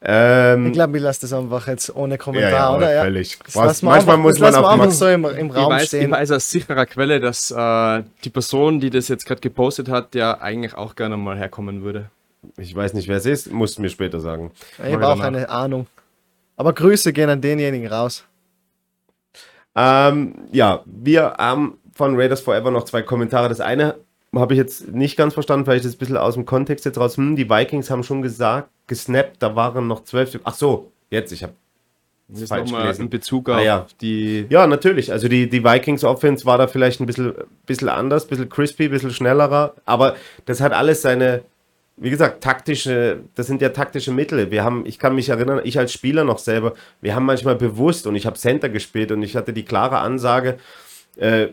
Ähm, ich glaube, ich lasse das einfach jetzt ohne Kommentar, ja, ja, oder? Ja. völlig. Manchmal einfach, muss man auf einfach so im, im Ich Raum weiß, ich stehen. weiß aus sicherer Quelle, dass äh, die Person, die das jetzt gerade gepostet hat, ja eigentlich auch gerne mal herkommen würde. Ich weiß nicht, wer es ist, musst du mir später sagen. Ich habe auch danach. eine Ahnung. Aber Grüße gehen an denjenigen raus. Ähm, ja, wir haben von Raiders Forever noch zwei Kommentare. Das eine habe ich jetzt nicht ganz verstanden, vielleicht ist es ein bisschen aus dem Kontext jetzt raus. Hm, die Vikings haben schon gesagt, gesnappt, da waren noch zwölf. Ach so, jetzt, ich habe Das falsch nochmal gelesen. in Bezug Ah, auf ja. die. Ja, natürlich. Also die, die Vikings Offense war da vielleicht ein bisschen, bisschen anders, ein bisschen crispy, ein bisschen schnellerer. Aber das hat alles seine, wie gesagt, taktische, das sind ja taktische Mittel. Wir haben, ich kann mich erinnern, ich als Spieler noch selber, wir haben manchmal bewusst und ich habe Center gespielt und ich hatte die klare Ansage, äh,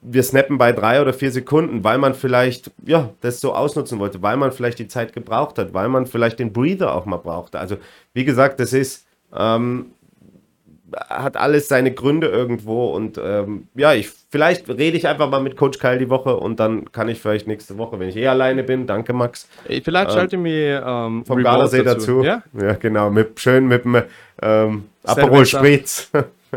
wir snappen bei drei oder vier Sekunden, weil man vielleicht, ja, das so ausnutzen wollte, weil man vielleicht die Zeit gebraucht hat, weil man vielleicht den Breather auch mal brauchte. Also, wie gesagt, das ist, ähm, hat alles seine Gründe irgendwo und ähm, ja, ich vielleicht rede ich einfach mal mit Coach Kyle die Woche und dann kann ich vielleicht nächste Woche, wenn ich eh alleine bin, danke Max, Ey, Vielleicht schalte ich mir ähm, vom Revolt Gardasee dazu. Ja? ja, genau, mit schön mit dem ähm. Aperol Spritz.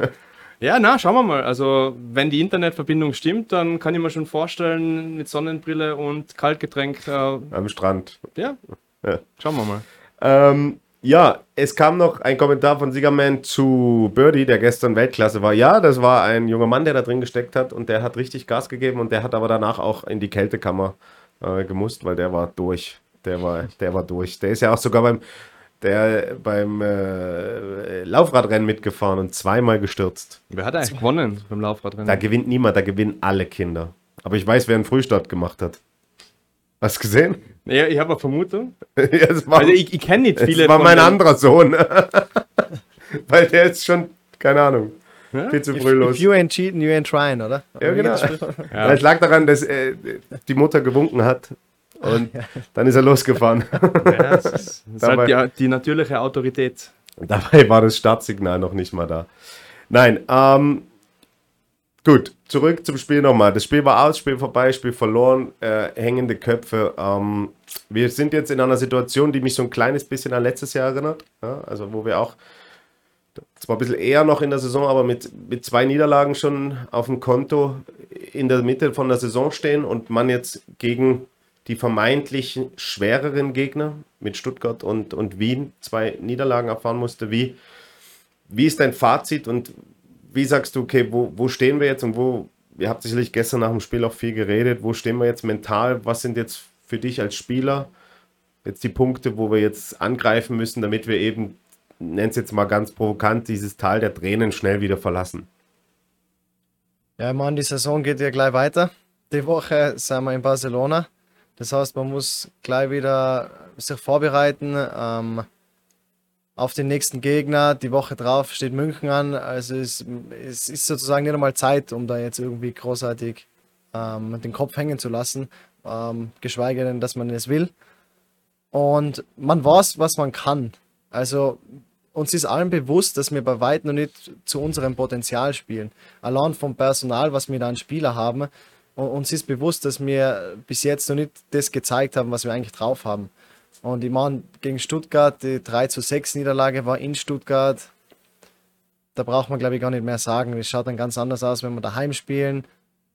ja, na, schauen wir mal. Also, wenn die Internetverbindung stimmt, dann kann ich mir schon vorstellen, mit Sonnenbrille und Kaltgetränk. Äh, am Strand. ja. Ja. schauen wir mal. Ähm, ja, es kam noch ein Kommentar von Siegerman zu Birdie, der gestern Weltklasse war. Ja, das war ein junger Mann, der da drin gesteckt hat und der hat richtig Gas gegeben und der hat aber danach auch in die Kältekammer äh, gemusst, weil der war durch. Der war, der war durch. Der ist ja auch sogar beim, der, beim äh, Laufradrennen mitgefahren und zweimal gestürzt. Wer hat eigentlich gewonnen beim Laufradrennen? Da gewinnt niemand, da gewinnen alle Kinder. Aber ich weiß, wer einen Frühstart gemacht hat. Hast du gesehen? Ja, ich habe eine Vermutung. ja, es war, Also ich, ich kenne nicht viele. das war mein anderer Sohn. Weil der ist schon, keine Ahnung, viel zu früh If los. you ain't cheating, you ain't trying, oder? Ja, genau. Ja. Es lag daran, dass äh, die Mutter gewunken hat und dann ist er losgefahren. Ja, das ist, das ist Dabei- halt die, die natürliche Autorität. Dabei war das Startsignal noch nicht mal da. Nein, ähm, gut, zurück zum Spiel nochmal. Das Spiel war aus, Spiel vorbei, Spiel verloren, äh, hängende Köpfe. Ähm, wir sind jetzt in einer Situation, die mich so ein kleines bisschen an letztes Jahr erinnert. Ja, also wo wir auch zwar ein bisschen eher noch in der Saison, aber mit, mit zwei Niederlagen schon auf dem Konto in der Mitte von der Saison stehen und man jetzt gegen die vermeintlich schwereren Gegner mit Stuttgart und, und Wien zwei Niederlagen erfahren musste. Wie, wie ist dein Fazit und wie sagst du, okay, wo, wo stehen wir jetzt und wo, ihr habt sicherlich gestern nach dem Spiel auch viel geredet, wo stehen wir jetzt mental? Was sind jetzt für dich als Spieler jetzt die Punkte, wo wir jetzt angreifen müssen, damit wir eben, nenn es jetzt mal ganz provokant, dieses Tal der Tränen schnell wieder verlassen? Ja, meine, die Saison geht ja gleich weiter. Die Woche sind wir in Barcelona. Das heißt, man muss gleich wieder sich vorbereiten ähm, auf den nächsten Gegner. Die Woche drauf steht München an. Also es, es ist sozusagen nicht einmal Zeit, um da jetzt irgendwie großartig ähm, den Kopf hängen zu lassen. Ähm, geschweige denn, dass man es will. Und man weiß, was man kann. Also uns ist allen bewusst, dass wir bei weitem noch nicht zu unserem Potenzial spielen. Allein vom Personal, was wir da an Spieler haben, und uns ist bewusst, dass wir bis jetzt noch nicht das gezeigt haben, was wir eigentlich drauf haben. Und ich meine, gegen Stuttgart, die 3 zu 6 Niederlage war in Stuttgart. Da braucht man, glaube ich, gar nicht mehr sagen. Es schaut dann ganz anders aus, wenn wir daheim spielen,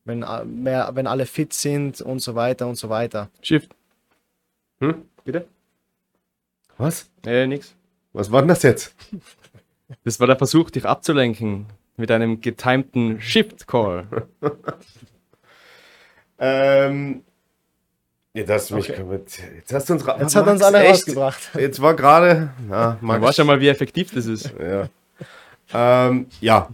wenn, äh, mehr, wenn alle fit sind und so weiter und so weiter. Shift. Hm? Bitte? Was? Äh, nix. Was war denn das jetzt? Das war der Versuch, dich abzulenken mit einem getimten Shift-Call. Ähm, jetzt hast du mich kommt- Jetzt hast du uns Jetzt hat Max, uns alle echt? rausgebracht. Jetzt war gerade. Ja, Du Max, weißt ja mal, wie effektiv das ist. Ja. Ähm, ja.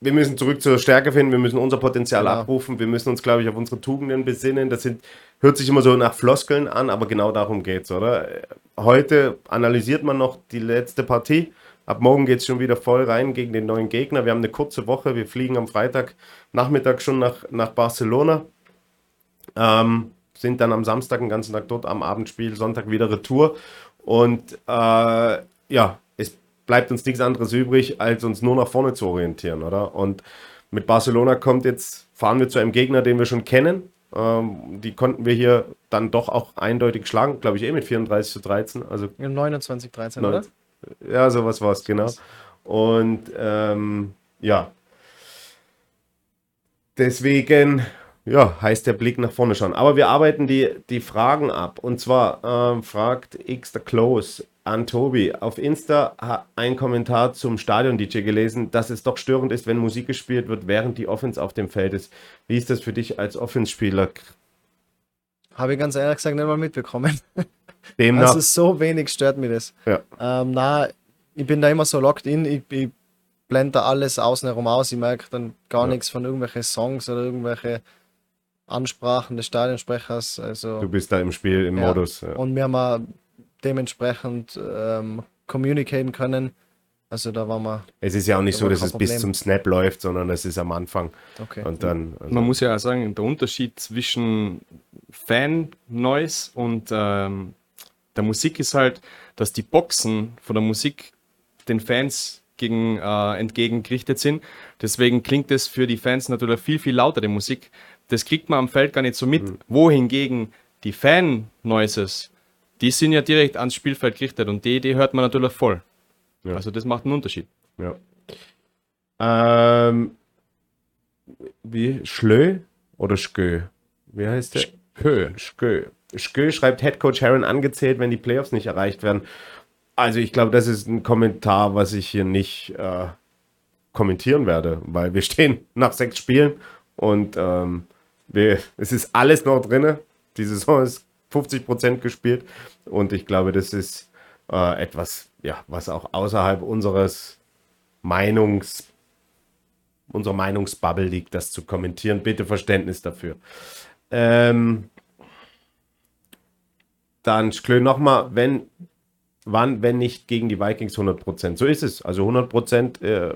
Wir müssen zurück zur Stärke finden, wir müssen unser Potenzial Genau. abrufen, wir müssen uns, glaube ich, auf unsere Tugenden besinnen. Das sind, hört sich immer so nach Floskeln an, aber genau darum geht's, oder? Heute analysiert man noch die letzte Partie. Ab morgen geht es schon wieder voll rein gegen den neuen Gegner. Wir haben eine kurze Woche. Wir fliegen am Freitag Nachmittag schon nach, nach Barcelona. Ähm, sind dann am Samstag den ganzen Tag dort, am Abendspiel, Sonntag wieder Retour. Und äh, ja, es bleibt uns nichts anderes übrig, als uns nur nach vorne zu orientieren, oder? Und mit Barcelona kommt jetzt, fahren wir zu einem Gegner, den wir schon kennen. Ähm, die konnten wir hier dann doch auch eindeutig schlagen, glaube ich, eh mit 34 zu 13. Also Im 29, 13, Neun- oder? ja, sowas war es, genau. Und ähm, ja. Deswegen, ja, heißt der Blick nach vorne schauen. Aber wir arbeiten die, die Fragen ab. Und zwar ähm, fragt X the Close an Tobi. Auf Insta ein Kommentar zum Stadion-DJ gelesen, dass es doch störend ist, wenn Musik gespielt wird, während die Offense auf dem Feld ist. Wie ist das für dich als Offense-Spieler? habe ich ganz ehrlich gesagt nicht mal mitbekommen. Demnach, Also so wenig stört mich das. ja. Ähm, na, ich bin da immer so locked in, ich, ich blende da alles außen herum aus, ich merke dann gar Ja. nichts von irgendwelchen Songs oder irgendwelche Ansprachen des Stadionsprechers. Also, du bist da im Spiel, im Ja. Modus. Ja. Und wir haben auch dementsprechend ähm, communicaten können. Also da waren wir, Es ist ja auch nicht Da so, dass es bis Problem. zum Snap läuft, sondern es ist am Anfang. okay. Und dann. Also, Man muss ja auch sagen, der Unterschied zwischen Fan-Noise und ähm, der Musik ist halt, dass die Boxen von der Musik den Fans gegen, äh, entgegengerichtet sind. Deswegen klingt es für die Fans natürlich viel, viel lauter, die Musik. Das kriegt man am Feld gar nicht so mit. Wohingegen die Fan-Noises, die sind ja direkt ans Spielfeld gerichtet und die, die hört man natürlich voll. Ja. Also das macht einen Unterschied. Ja. Ähm, wie? Schlö oder Schkö? Wie heißt der? Schkö. Schkö schreibt Headcoach Heron angezählt, wenn die Playoffs nicht erreicht werden. Also ich glaube, das ist ein Kommentar, was ich hier nicht äh, kommentieren werde, weil wir stehen nach sechs Spielen und ähm, wir, es ist alles noch drin. Die Saison ist 50% gespielt und ich glaube, das ist äh, etwas, ja, was auch außerhalb unseres Meinungs unserer Meinungsbubble liegt, das zu kommentieren. Bitte Verständnis dafür. Ähm, dann Schlö nochmal, wenn, wann, wenn nicht gegen die Vikings 100%. So ist es. Also 100% äh,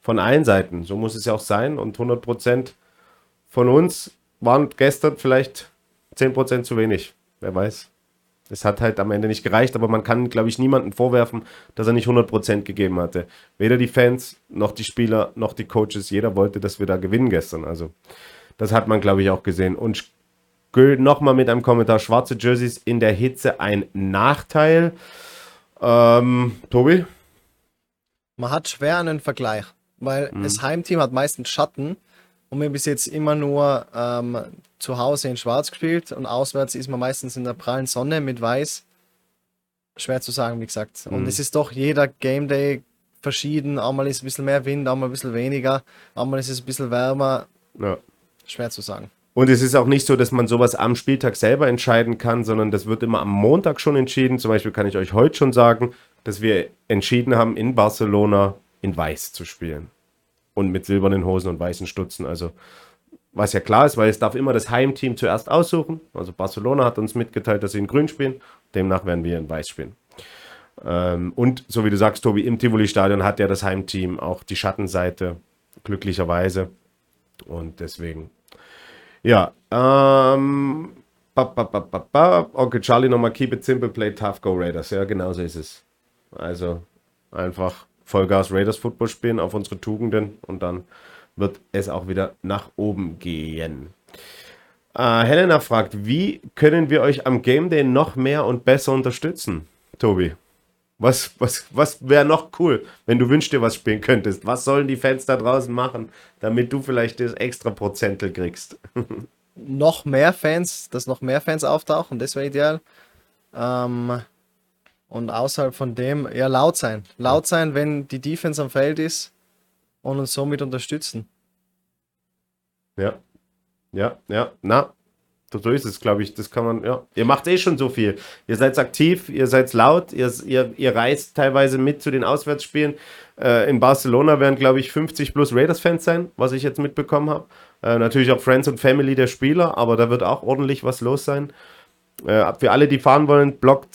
von allen Seiten. So muss es ja auch sein. Und 100% von uns waren gestern vielleicht 10% zu wenig. Wer weiß. Es hat halt am Ende nicht gereicht, aber man kann, glaube ich, niemandem vorwerfen, dass er nicht 100% gegeben hatte. Weder die Fans, noch die Spieler, noch die Coaches. Jeder wollte, dass wir da gewinnen gestern. Also, das hat man, glaube ich, auch gesehen. Und Göll nochmal mit einem Kommentar: Schwarze Jerseys in der Hitze ein Nachteil. Ähm, Tobi? Man hat schwer einen Vergleich, weil Mhm. das Heimteam hat meistens Schatten und wir haben bis jetzt immer nur ähm, zu Hause in Schwarz gespielt und auswärts ist man meistens in der prallen Sonne mit Weiß. Schwer zu sagen, wie gesagt. Und Mhm. es ist doch jeder Game Day verschieden. Einmal ist ein bisschen mehr Wind, einmal ein bisschen weniger, einmal ist es ein bisschen wärmer. Ja. Schwer zu sagen. Und es ist auch nicht so, dass man sowas am Spieltag selber entscheiden kann, sondern das wird immer am Montag schon entschieden. Zum Beispiel kann ich euch heute schon sagen, dass wir entschieden haben, in Barcelona in Weiß zu spielen. Und mit silbernen Hosen und weißen Stutzen. Also, was ja klar ist, weil es darf immer das Heimteam zuerst aussuchen. Also Barcelona hat uns mitgeteilt, dass sie in Grün spielen. Demnach werden wir in Weiß spielen. Ähm, und so wie du sagst, Tobi, im Tivoli-Stadion hat ja das Heimteam auch die Schattenseite, glücklicherweise. Und deswegen ja, ähm, ba, ba, ba, ba, ba. Onkel Charlie nochmal, keep it simple, play tough, go Raiders. Ja, genau so ist es. Also einfach Vollgas Raiders Football spielen auf unsere Tugenden und dann wird es auch wieder nach oben gehen. Äh, Helena fragt, wie können wir euch am Game Day noch mehr und besser unterstützen? Tobi, was, was, was wäre noch cool, wenn du wünschst dir was spielen könntest? Was sollen die Fans da draußen machen, damit du vielleicht das extra Prozentel kriegst? noch mehr Fans, dass noch mehr Fans auftauchen, das wäre ideal. Ähm, und außerhalb von dem, ja, laut sein. Laut sein, wenn die Defense am Feld ist und uns somit unterstützen. Ja, ja, ja, na, so ist es, glaube ich. Das kann man, ja. Ihr macht eh schon so viel. Ihr seid aktiv, ihr seid laut, ihr, ihr, ihr reist teilweise mit zu den Auswärtsspielen. Äh, in Barcelona werden, glaube ich, 50 plus Raiders-Fans sein, was ich jetzt mitbekommen habe. Äh, natürlich auch Friends und Family der Spieler, aber da wird auch ordentlich was los sein. Äh, für alle, die fahren wollen, Block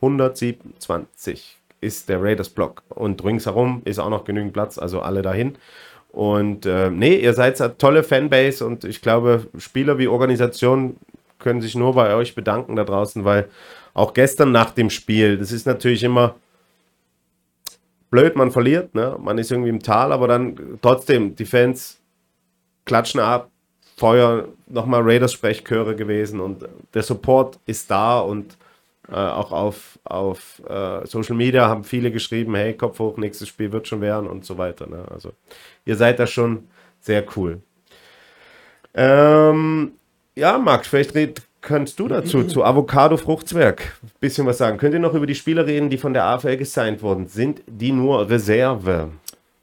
227 ist der Raiders-Block. Und ringsherum ist auch noch genügend Platz, also alle dahin. Und äh, nee, ihr seid eine tolle Fanbase und ich glaube, Spieler wie Organisation können sich nur bei euch bedanken da draußen, weil auch gestern nach dem Spiel, das ist natürlich immer blöd, man verliert, ne? man ist irgendwie im Tal, aber dann trotzdem, die Fans klatschen ab, Feuer, nochmal Raiders-Sprechchöre gewesen und der Support ist da und äh, auch auf, auf äh, Social Media haben viele geschrieben, hey, Kopf hoch, nächstes Spiel wird schon werden und so weiter. Ne? Also ihr seid da schon sehr cool. Ähm, ja, Max, vielleicht red, kannst du dazu, zu Avocado Fruchtzwerg, bisschen was sagen. Könnt ihr noch über die Spieler reden, die von der AFL gesigned wurden? Sind die nur Reserve?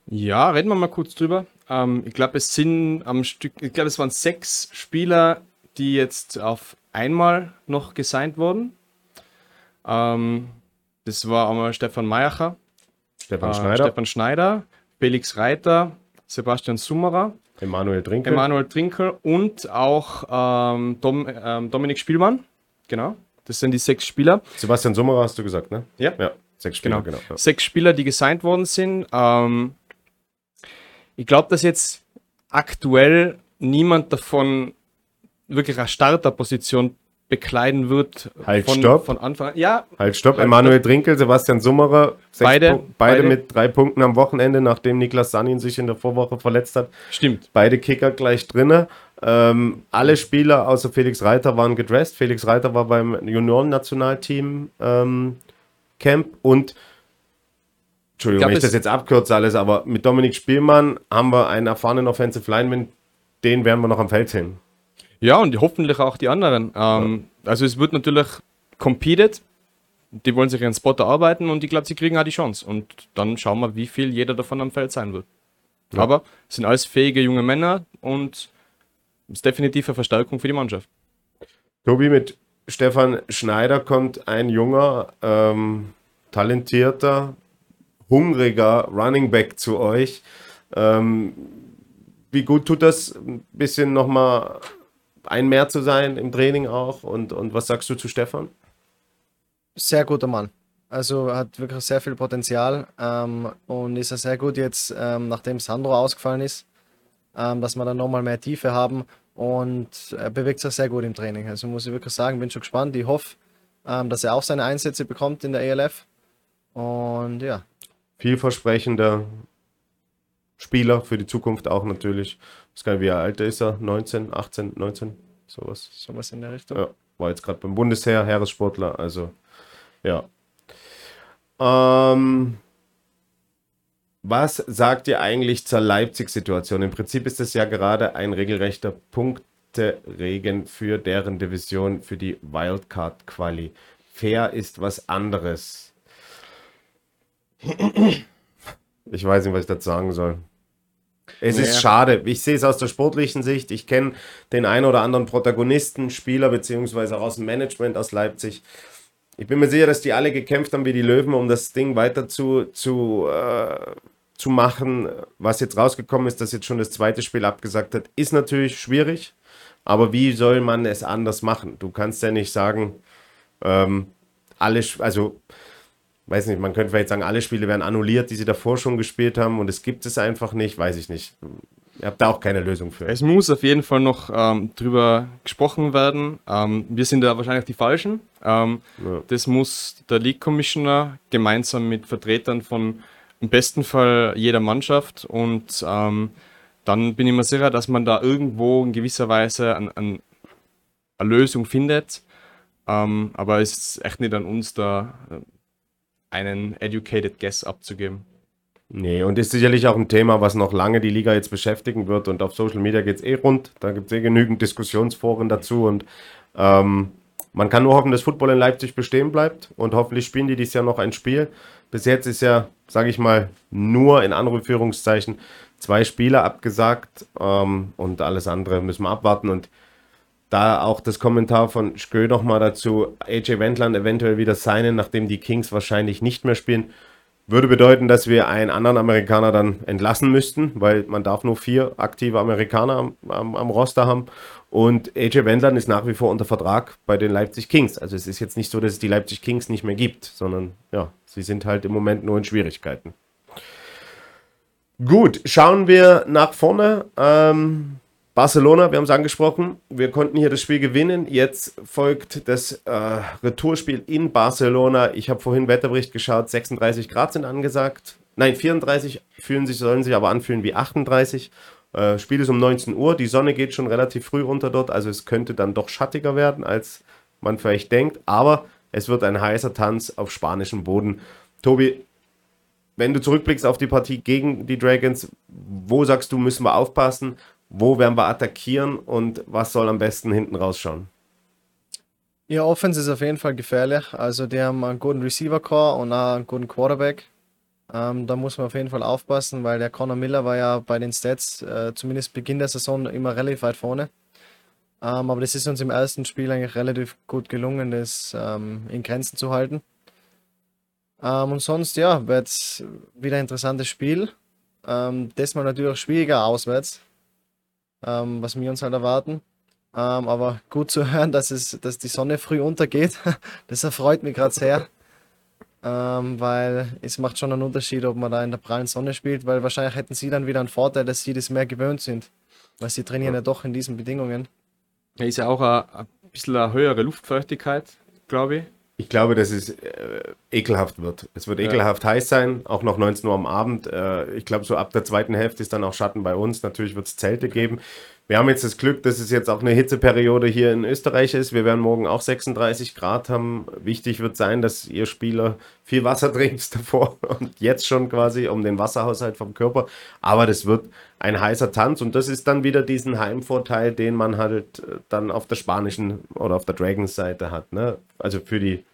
Ja, reden wir mal kurz drüber. Ähm, ich glaube, es sind am Stück, ich glaube, es waren sechs Spieler, die jetzt auf einmal noch gesigned worden. Ähm, das war einmal Stefan Mayacher, Stefan äh, Schneider, Stefan Schneider, Felix Reiter, Sebastian Summerer, Emanuel Trinkel. Emanuel Trinkel und auch ähm, Dom, ähm, Dominik Spielmann. Genau, das sind die sechs Spieler. Sebastian Summerer hast du gesagt, ne? Ja. Ja, sechs Spieler, Genau. genau. ja. Sechs Spieler, die gesigned worden sind. Ähm, ich glaube, dass jetzt aktuell niemand davon wirklich eine Starterposition bekleiden wird. Halt, von, stopp. von Anfang an. Ja, Halt, stopp. Halt, Emanuel Trinkel, Sebastian Summerer. Beide- beide, beide. mit drei Punkten am Wochenende, nachdem Niklas Sanin sich in der Vorwoche verletzt hat. stimmt. Beide Kicker gleich drinne. Ähm, alle Spieler außer Felix Reiter waren gedressed. Felix Reiter war beim Junioren-Nationalteam ähm, Camp und Entschuldigung, wenn ich das jetzt abkürze alles, aber mit Dominik Spielmann haben wir einen erfahrenen Offensive Lineman, den werden wir noch am Feld sehen. Ja, und hoffentlich auch die anderen. Ähm, Also es wird natürlich competed. Die wollen sich ihren Spot erarbeiten und ich glaube, sie kriegen auch die Chance. Und dann schauen wir, wie viel jeder davon am Feld sein wird. Aber es sind alles fähige junge Männer und es ist definitiv eine Verstärkung für die Mannschaft. Tobi, mit Stefan Schneider kommt ein junger, ähm, talentierter, hungriger Running Back zu euch. Ähm, wie gut tut das, ein bisschen nochmal ein mehr zu sein im Training auch? Und, und was sagst du zu Stefan? Sehr guter Mann. Also hat wirklich sehr viel Potenzial ähm, und ist ja sehr gut jetzt, ähm, nachdem Sandro ausgefallen ist, ähm, dass wir dann nochmal mehr Tiefe haben und er bewegt sich sehr gut im Training. Also muss ich wirklich sagen, bin schon gespannt. Ich hoffe, ähm, dass er auch seine Einsätze bekommt in der ELF. Und ja, Vielversprechender Spieler für die Zukunft auch natürlich. Ich weiß gar nicht, wie alt ist er? 19, 18, 19? Sowas. sowas in der Richtung. Ja, war jetzt gerade beim Bundesheer, Heeressportler, also ja. Ähm, was sagt ihr eigentlich zur Leipzig-Situation? Im Prinzip ist es ja gerade ein regelrechter Punkteregen für deren Division, für die Wildcard-Quali. Fair ist was anderes. Ich weiß nicht, was ich dazu sagen soll. Es ist Ja. schade. Ich sehe es aus der sportlichen Sicht. Ich kenne den einen oder anderen Protagonisten, Spieler, beziehungsweise auch aus dem Management aus Leipzig. Ich bin mir sicher, dass die alle gekämpft haben wie die Löwen, um das Ding weiter zu, zu, äh, zu machen. Was jetzt rausgekommen ist, dass jetzt schon das zweite Spiel abgesagt hat, ist natürlich schwierig. Aber wie soll man es anders machen? Du kannst ja nicht sagen, ähm, alle, also weiß nicht, man könnte vielleicht sagen, alle Spiele werden annulliert, die sie davor schon gespielt haben und es gibt es einfach nicht, weiß ich nicht. Ihr habt da auch keine Lösung für. Es muss auf jeden Fall noch ähm, drüber gesprochen werden. Ähm, wir sind da wahrscheinlich die Falschen. Ähm, Ja. Das muss der League Commissioner gemeinsam mit Vertretern von im besten Fall jeder Mannschaft und ähm, dann bin ich mir sicher, dass man da irgendwo in gewisser Weise an, an eine Lösung findet. Ähm, aber es ist echt nicht an uns, da äh, einen educated guess abzugeben. Nee, und ist sicherlich auch ein Thema, was noch lange die Liga jetzt beschäftigen wird. Und auf Social Media geht es eh rund. Da gibt es eh genügend Diskussionsforen dazu. Und ähm, man kann nur hoffen, dass Football in Leipzig bestehen bleibt. Und hoffentlich spielen die dieses Jahr noch ein Spiel. Bis jetzt ist ja, sage ich mal, nur in Anführungszeichen zwei Spiele abgesagt. Ähm, und alles andere müssen wir abwarten. Und da auch das Kommentar von Skö nochmal dazu, AJ Wendland eventuell wieder signen, nachdem die Kings wahrscheinlich nicht mehr spielen, würde bedeuten, dass wir einen anderen Amerikaner dann entlassen müssten, weil man darf nur vier aktive Amerikaner am, am, am Roster haben. Und AJ Wendland ist nach wie vor unter Vertrag bei den Leipzig Kings. Also es ist jetzt nicht so, dass es die Leipzig Kings nicht mehr gibt, sondern ja, sie sind halt im Moment nur in Schwierigkeiten. Gut, schauen wir nach vorne. Ähm, Barcelona, wir haben es angesprochen, wir konnten hier das Spiel gewinnen. Jetzt folgt das äh, Retourspiel in Barcelona. Ich habe vorhin Wetterbericht geschaut, 36 Grad sind angesagt. Nein, 34 fühlen sich, sollen sich aber anfühlen wie 38. Äh, Spiel ist um 19 Uhr, die Sonne geht schon relativ früh runter dort, also es könnte dann doch schattiger werden, als man vielleicht denkt. Aber es wird ein heißer Tanz auf spanischem Boden. Tobi, wenn du zurückblickst auf die Partie gegen die Dragons, wo sagst du, müssen wir aufpassen? Wo werden wir attackieren und was soll am besten hinten rausschauen? Ihr Offense ist auf jeden Fall gefährlich. Also die haben einen guten Receiver-Core und auch einen guten Quarterback. Ähm, da muss man auf jeden Fall aufpassen, weil der Conor Miller war ja bei den Stats, äh, zumindest Beginn der Saison, immer relativ weit vorne. Ähm, aber das ist uns im ersten Spiel eigentlich relativ gut gelungen, das ähm, in Grenzen zu halten. Ähm, und sonst, ja, wird es wieder ein interessantes Spiel. Ähm, das mal natürlich schwieriger auswärts, ähm, was wir uns halt erwarten. Ähm, aber gut zu hören, dass, es, dass die Sonne früh untergeht, das erfreut mich gerade sehr. Ähm, weil es macht schon einen Unterschied, ob man da in der prallen Sonne spielt, weil wahrscheinlich hätten sie dann wieder einen Vorteil, dass sie das mehr gewöhnt sind. Weil sie trainieren ja, ja doch in diesen Bedingungen. Ja, ist ja auch ein, ein bisschen eine höhere Luftfeuchtigkeit, glaube ich. Ich glaube, dass es äh, ekelhaft wird. Es wird ekelhaft ja. heiß sein, auch noch 19 Uhr am Abend. Äh, ich glaube, so ab der zweiten Hälfte ist dann auch Schatten bei uns. Natürlich wird es Zelte geben. Wir haben jetzt das Glück, dass es jetzt auch eine Hitzeperiode hier in Österreich ist. Wir werden morgen auch 36 Grad haben. Wichtig wird sein, dass ihr Spieler viel Wasser trinkt davor und jetzt schon quasi um den Wasserhaushalt vom Körper. Aber das wird ein heißer Tanz und das ist dann wieder diesen Heimvorteil, den man halt äh, dann auf der spanischen oder auf der Dragons Seite hat. Ne? Also für die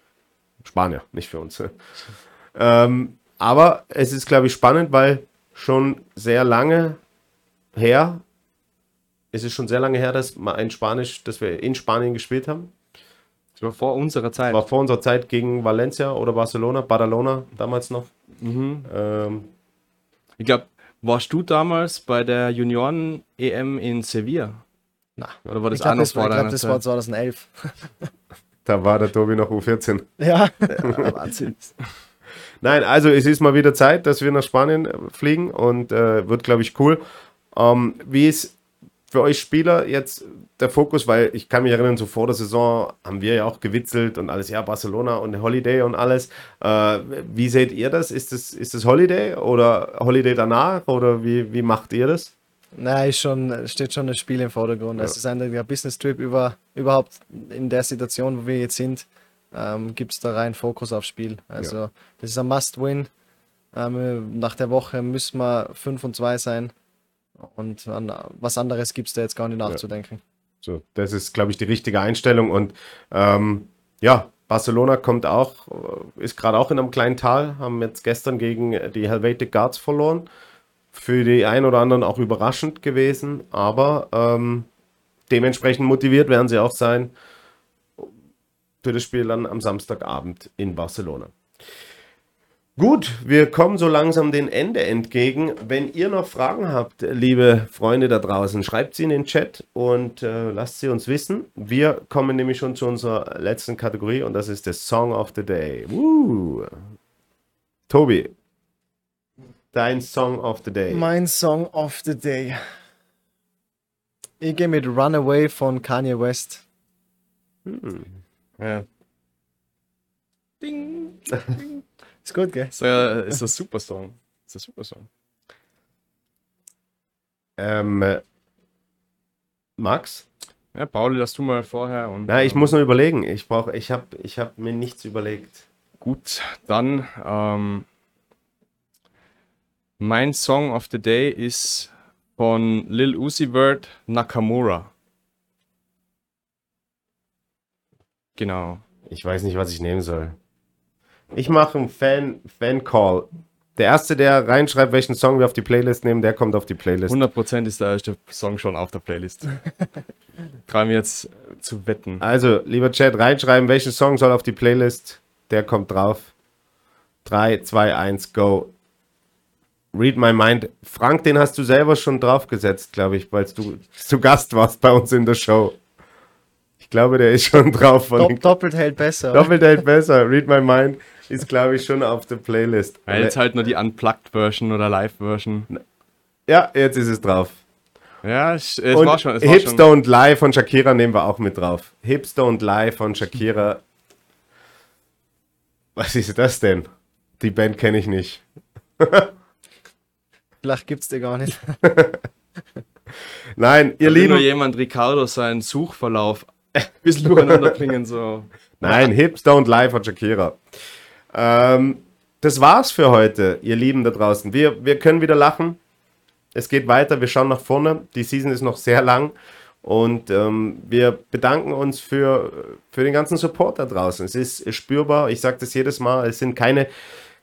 Spanier, nicht für uns. ähm, aber es ist, glaube ich, spannend, weil schon sehr lange her es ist schon sehr lange her, dass wir ein Spanisch, dass wir in Spanien gespielt haben. Das war vor unserer Zeit. War vor unserer Zeit gegen Valencia oder Barcelona, Badalona damals noch. Mhm. Ähm, ich glaube, warst du damals bei der Junioren-EM in Sevilla? Na, oder war das ich glaub, anders? Das war, ich glaube, das war 2011. da war der Tobi noch U14. Ja, Wahnsinn. Nein, also es ist mal wieder Zeit, dass wir nach Spanien fliegen und äh, wird, glaube ich, cool. Ähm, wie es für euch Spieler jetzt der Fokus, weil ich kann mich erinnern, so vor der Saison haben wir ja auch gewitzelt und alles, ja, Barcelona und Holiday und alles. Äh, wie seht ihr das? Ist das, ist das Holiday oder Holiday danach oder wie, wie macht ihr das? Nein, schon, steht schon das Spiel im Vordergrund. Ja. Es ist ein Business Trip über, überhaupt in der Situation, wo wir jetzt sind, ähm, gibt es da rein Fokus aufs Spiel. Also ja. das ist ein Must-Win. Ähm, nach der Woche müssen wir 5 und 2 sein. Und an was anderes gibt es da jetzt gar nicht nachzudenken. Ja. So, das ist, glaube ich, die richtige Einstellung. Und ähm, ja, Barcelona kommt auch, äh, ist gerade auch in einem kleinen Tal, haben jetzt gestern gegen die Helvetic Guards verloren. Für die einen oder anderen auch überraschend gewesen, aber ähm, dementsprechend motiviert werden sie auch sein für das Spiel dann am Samstagabend in Barcelona. Gut, wir kommen so langsam dem Ende entgegen. Wenn ihr noch Fragen habt, liebe Freunde da draußen, schreibt sie in den Chat und äh, lasst sie uns wissen. Wir kommen nämlich schon zu unserer letzten Kategorie und das ist der Song of the Day. Woo. Tobi, dein Song of the Day. Mein Song of the Day. Ich gehe mit Runaway von Kanye West. Hm. Ja. Ding, ding. Ist gut, gell? Ist, äh, ist ein super Song. Ist ein super Song. Ähm, Max? Ja, Pauli, lass du mal vorher. Und, Na, ich muss nur überlegen. Ich brauche, ich habe ich hab mir nichts überlegt. Gut, dann ähm, mein Song of the Day ist von Lil Uzi Vert Nakamura. Genau. Ich weiß nicht, was ich nehmen soll. Ich mache einen Fan, Fan-Call. Der Erste, der reinschreibt, welchen Song wir auf die Playlist nehmen, der kommt auf die Playlist. 100% ist der erste Song schon auf der Playlist. Gerade jetzt zu wetten. Also, lieber Chat, reinschreiben, welchen Song soll auf die Playlist. Der kommt drauf. 3, 2, 1, go. Read My Mind. Frank, den hast du selber schon draufgesetzt, glaube ich, weil du zu Gast warst bei uns in der Show. Ich glaube, der ist schon drauf. Dopp doppelt hält besser. Doppelt hält besser. Read My Mind ist, glaube ich, schon auf der Playlist. Ja, jetzt halt nur die Unplugged-Version oder Live-Version. Ja, jetzt ist es drauf. Ja, es, es war schon. Es Hips war schon. Don't Lie von Shakira nehmen wir auch mit drauf. Hips Don't Lie von Shakira. Was ist das denn? Die Band kenne ich nicht. Vielleicht gibt es dir gar nicht. Nein, ihr Lieben. nur jemand Ricardo seinen Suchverlauf bisschen durcheinander bringen. So. Nein, Hips Don't Lie von Shakira. Ähm, das war's für heute, ihr Lieben da draußen. Wir, wir können wieder lachen. Es geht weiter, wir schauen nach vorne. Die Season ist noch sehr lang. Und ähm, wir bedanken uns für, für den ganzen Support da draußen. Es ist spürbar, ich sage das jedes Mal, es sind keine,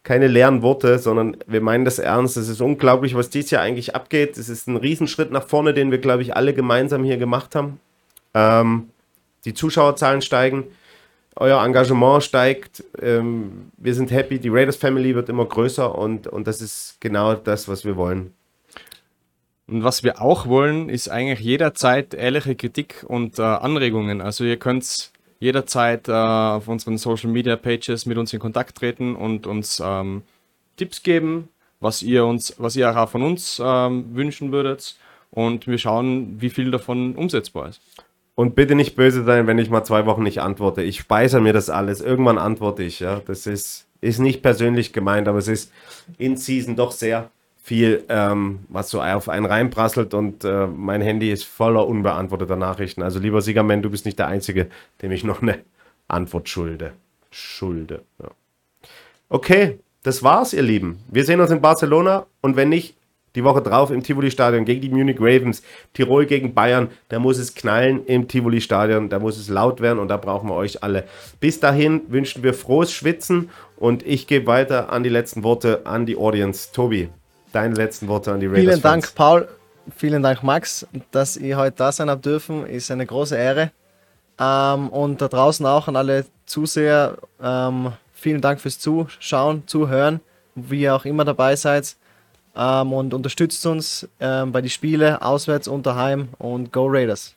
keine leeren Worte, sondern wir meinen das ernst. Es ist unglaublich, was dieses Jahr eigentlich abgeht. Es ist ein Riesenschritt nach vorne, den wir, glaube ich, alle gemeinsam hier gemacht haben. Ähm, die Zuschauerzahlen steigen, euer Engagement steigt, ähm, wir sind happy, die Raiders Family wird immer größer und, und das ist genau das, was wir wollen. Und was wir auch wollen, ist eigentlich jederzeit ehrliche Kritik und äh, Anregungen. Also ihr könnt jederzeit äh, auf unseren Social Media Pages mit uns in Kontakt treten und uns ähm, Tipps geben, was ihr uns, was ihr auch von uns ähm, wünschen würdet. Und wir schauen, wie viel davon umsetzbar ist. Und bitte nicht böse sein, wenn ich mal zwei Wochen nicht antworte. Ich speichere mir das alles. Irgendwann antworte ich, ja. Das ist, ist nicht persönlich gemeint, aber es ist in Season doch sehr viel, ähm, was so auf einen reinprasselt und äh, mein Handy ist voller unbeantworteter Nachrichten. Also lieber Siegermann, du bist nicht der Einzige, dem ich noch eine Antwort schulde. Schulde. Ja. Okay, das war's, ihr Lieben. Wir sehen uns in Barcelona und wenn nicht, die Woche drauf im Tivoli-Stadion gegen die Munich Ravens, Tirol gegen Bayern, da muss es knallen im Tivoli-Stadion, da muss es laut werden und da brauchen wir euch alle. Bis dahin wünschen wir frohes Schwitzen und ich gebe weiter an die letzten Worte an die Audience. Tobi, deine letzten Worte an die Raiders. Vielen Dank, Paul. Vielen Dank, Max, dass ihr heute da sein habt dürfen. Ist eine große Ehre. Ähm, und da draußen auch an alle Zuseher. Ähm, vielen Dank fürs Zuschauen, Zuhören, wie ihr auch immer dabei seid. Ähm, und unterstützt uns ähm, bei den Spielen auswärts und daheim und Go Raiders.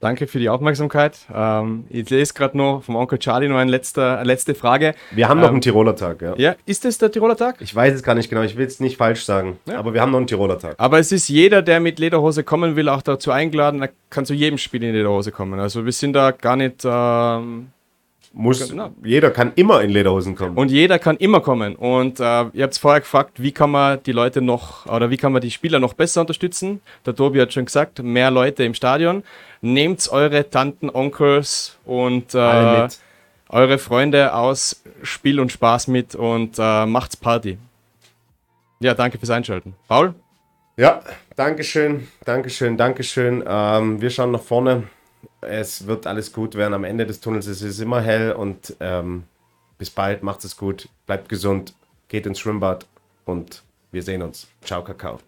Danke für die Aufmerksamkeit. Ähm, ich lese gerade noch vom Onkel Charlie noch eine letzte, eine letzte Frage. Wir haben noch einen Tiroler Tag, ja. Ja, ist es der Tiroler Tag? Ich weiß es gar nicht genau, ich will es nicht falsch sagen, Ja. aber wir haben noch einen Tiroler Tag. Aber es ist jeder, der mit Lederhose kommen will, auch dazu eingeladen. Er kann zu jedem Spiel in Lederhose kommen. Also wir sind da gar nicht. Muss, Genau. Jeder kann immer in Lederhosen kommen. und jeder kann immer kommen. Und äh, ihr habt vorher gefragt, wie kann man die Leute noch oder wie kann man die Spieler noch besser unterstützen? Der Tobi hat schon gesagt, mehr Leute im Stadion. Nehmt eure Tanten, Onkels und äh, eure Freunde aus Spiel und Spaß mit und äh, macht's Party. Ja, danke fürs Einschalten. Paul? Ja, Dankeschön, Dankeschön, Dankeschön. Ähm, wir schauen nach vorne. Es wird alles gut werden. Am Ende des Tunnels ist es immer hell und ähm, bis bald. Macht es gut, bleibt gesund, geht ins Schwimmbad und wir sehen uns. Ciao, Kakao.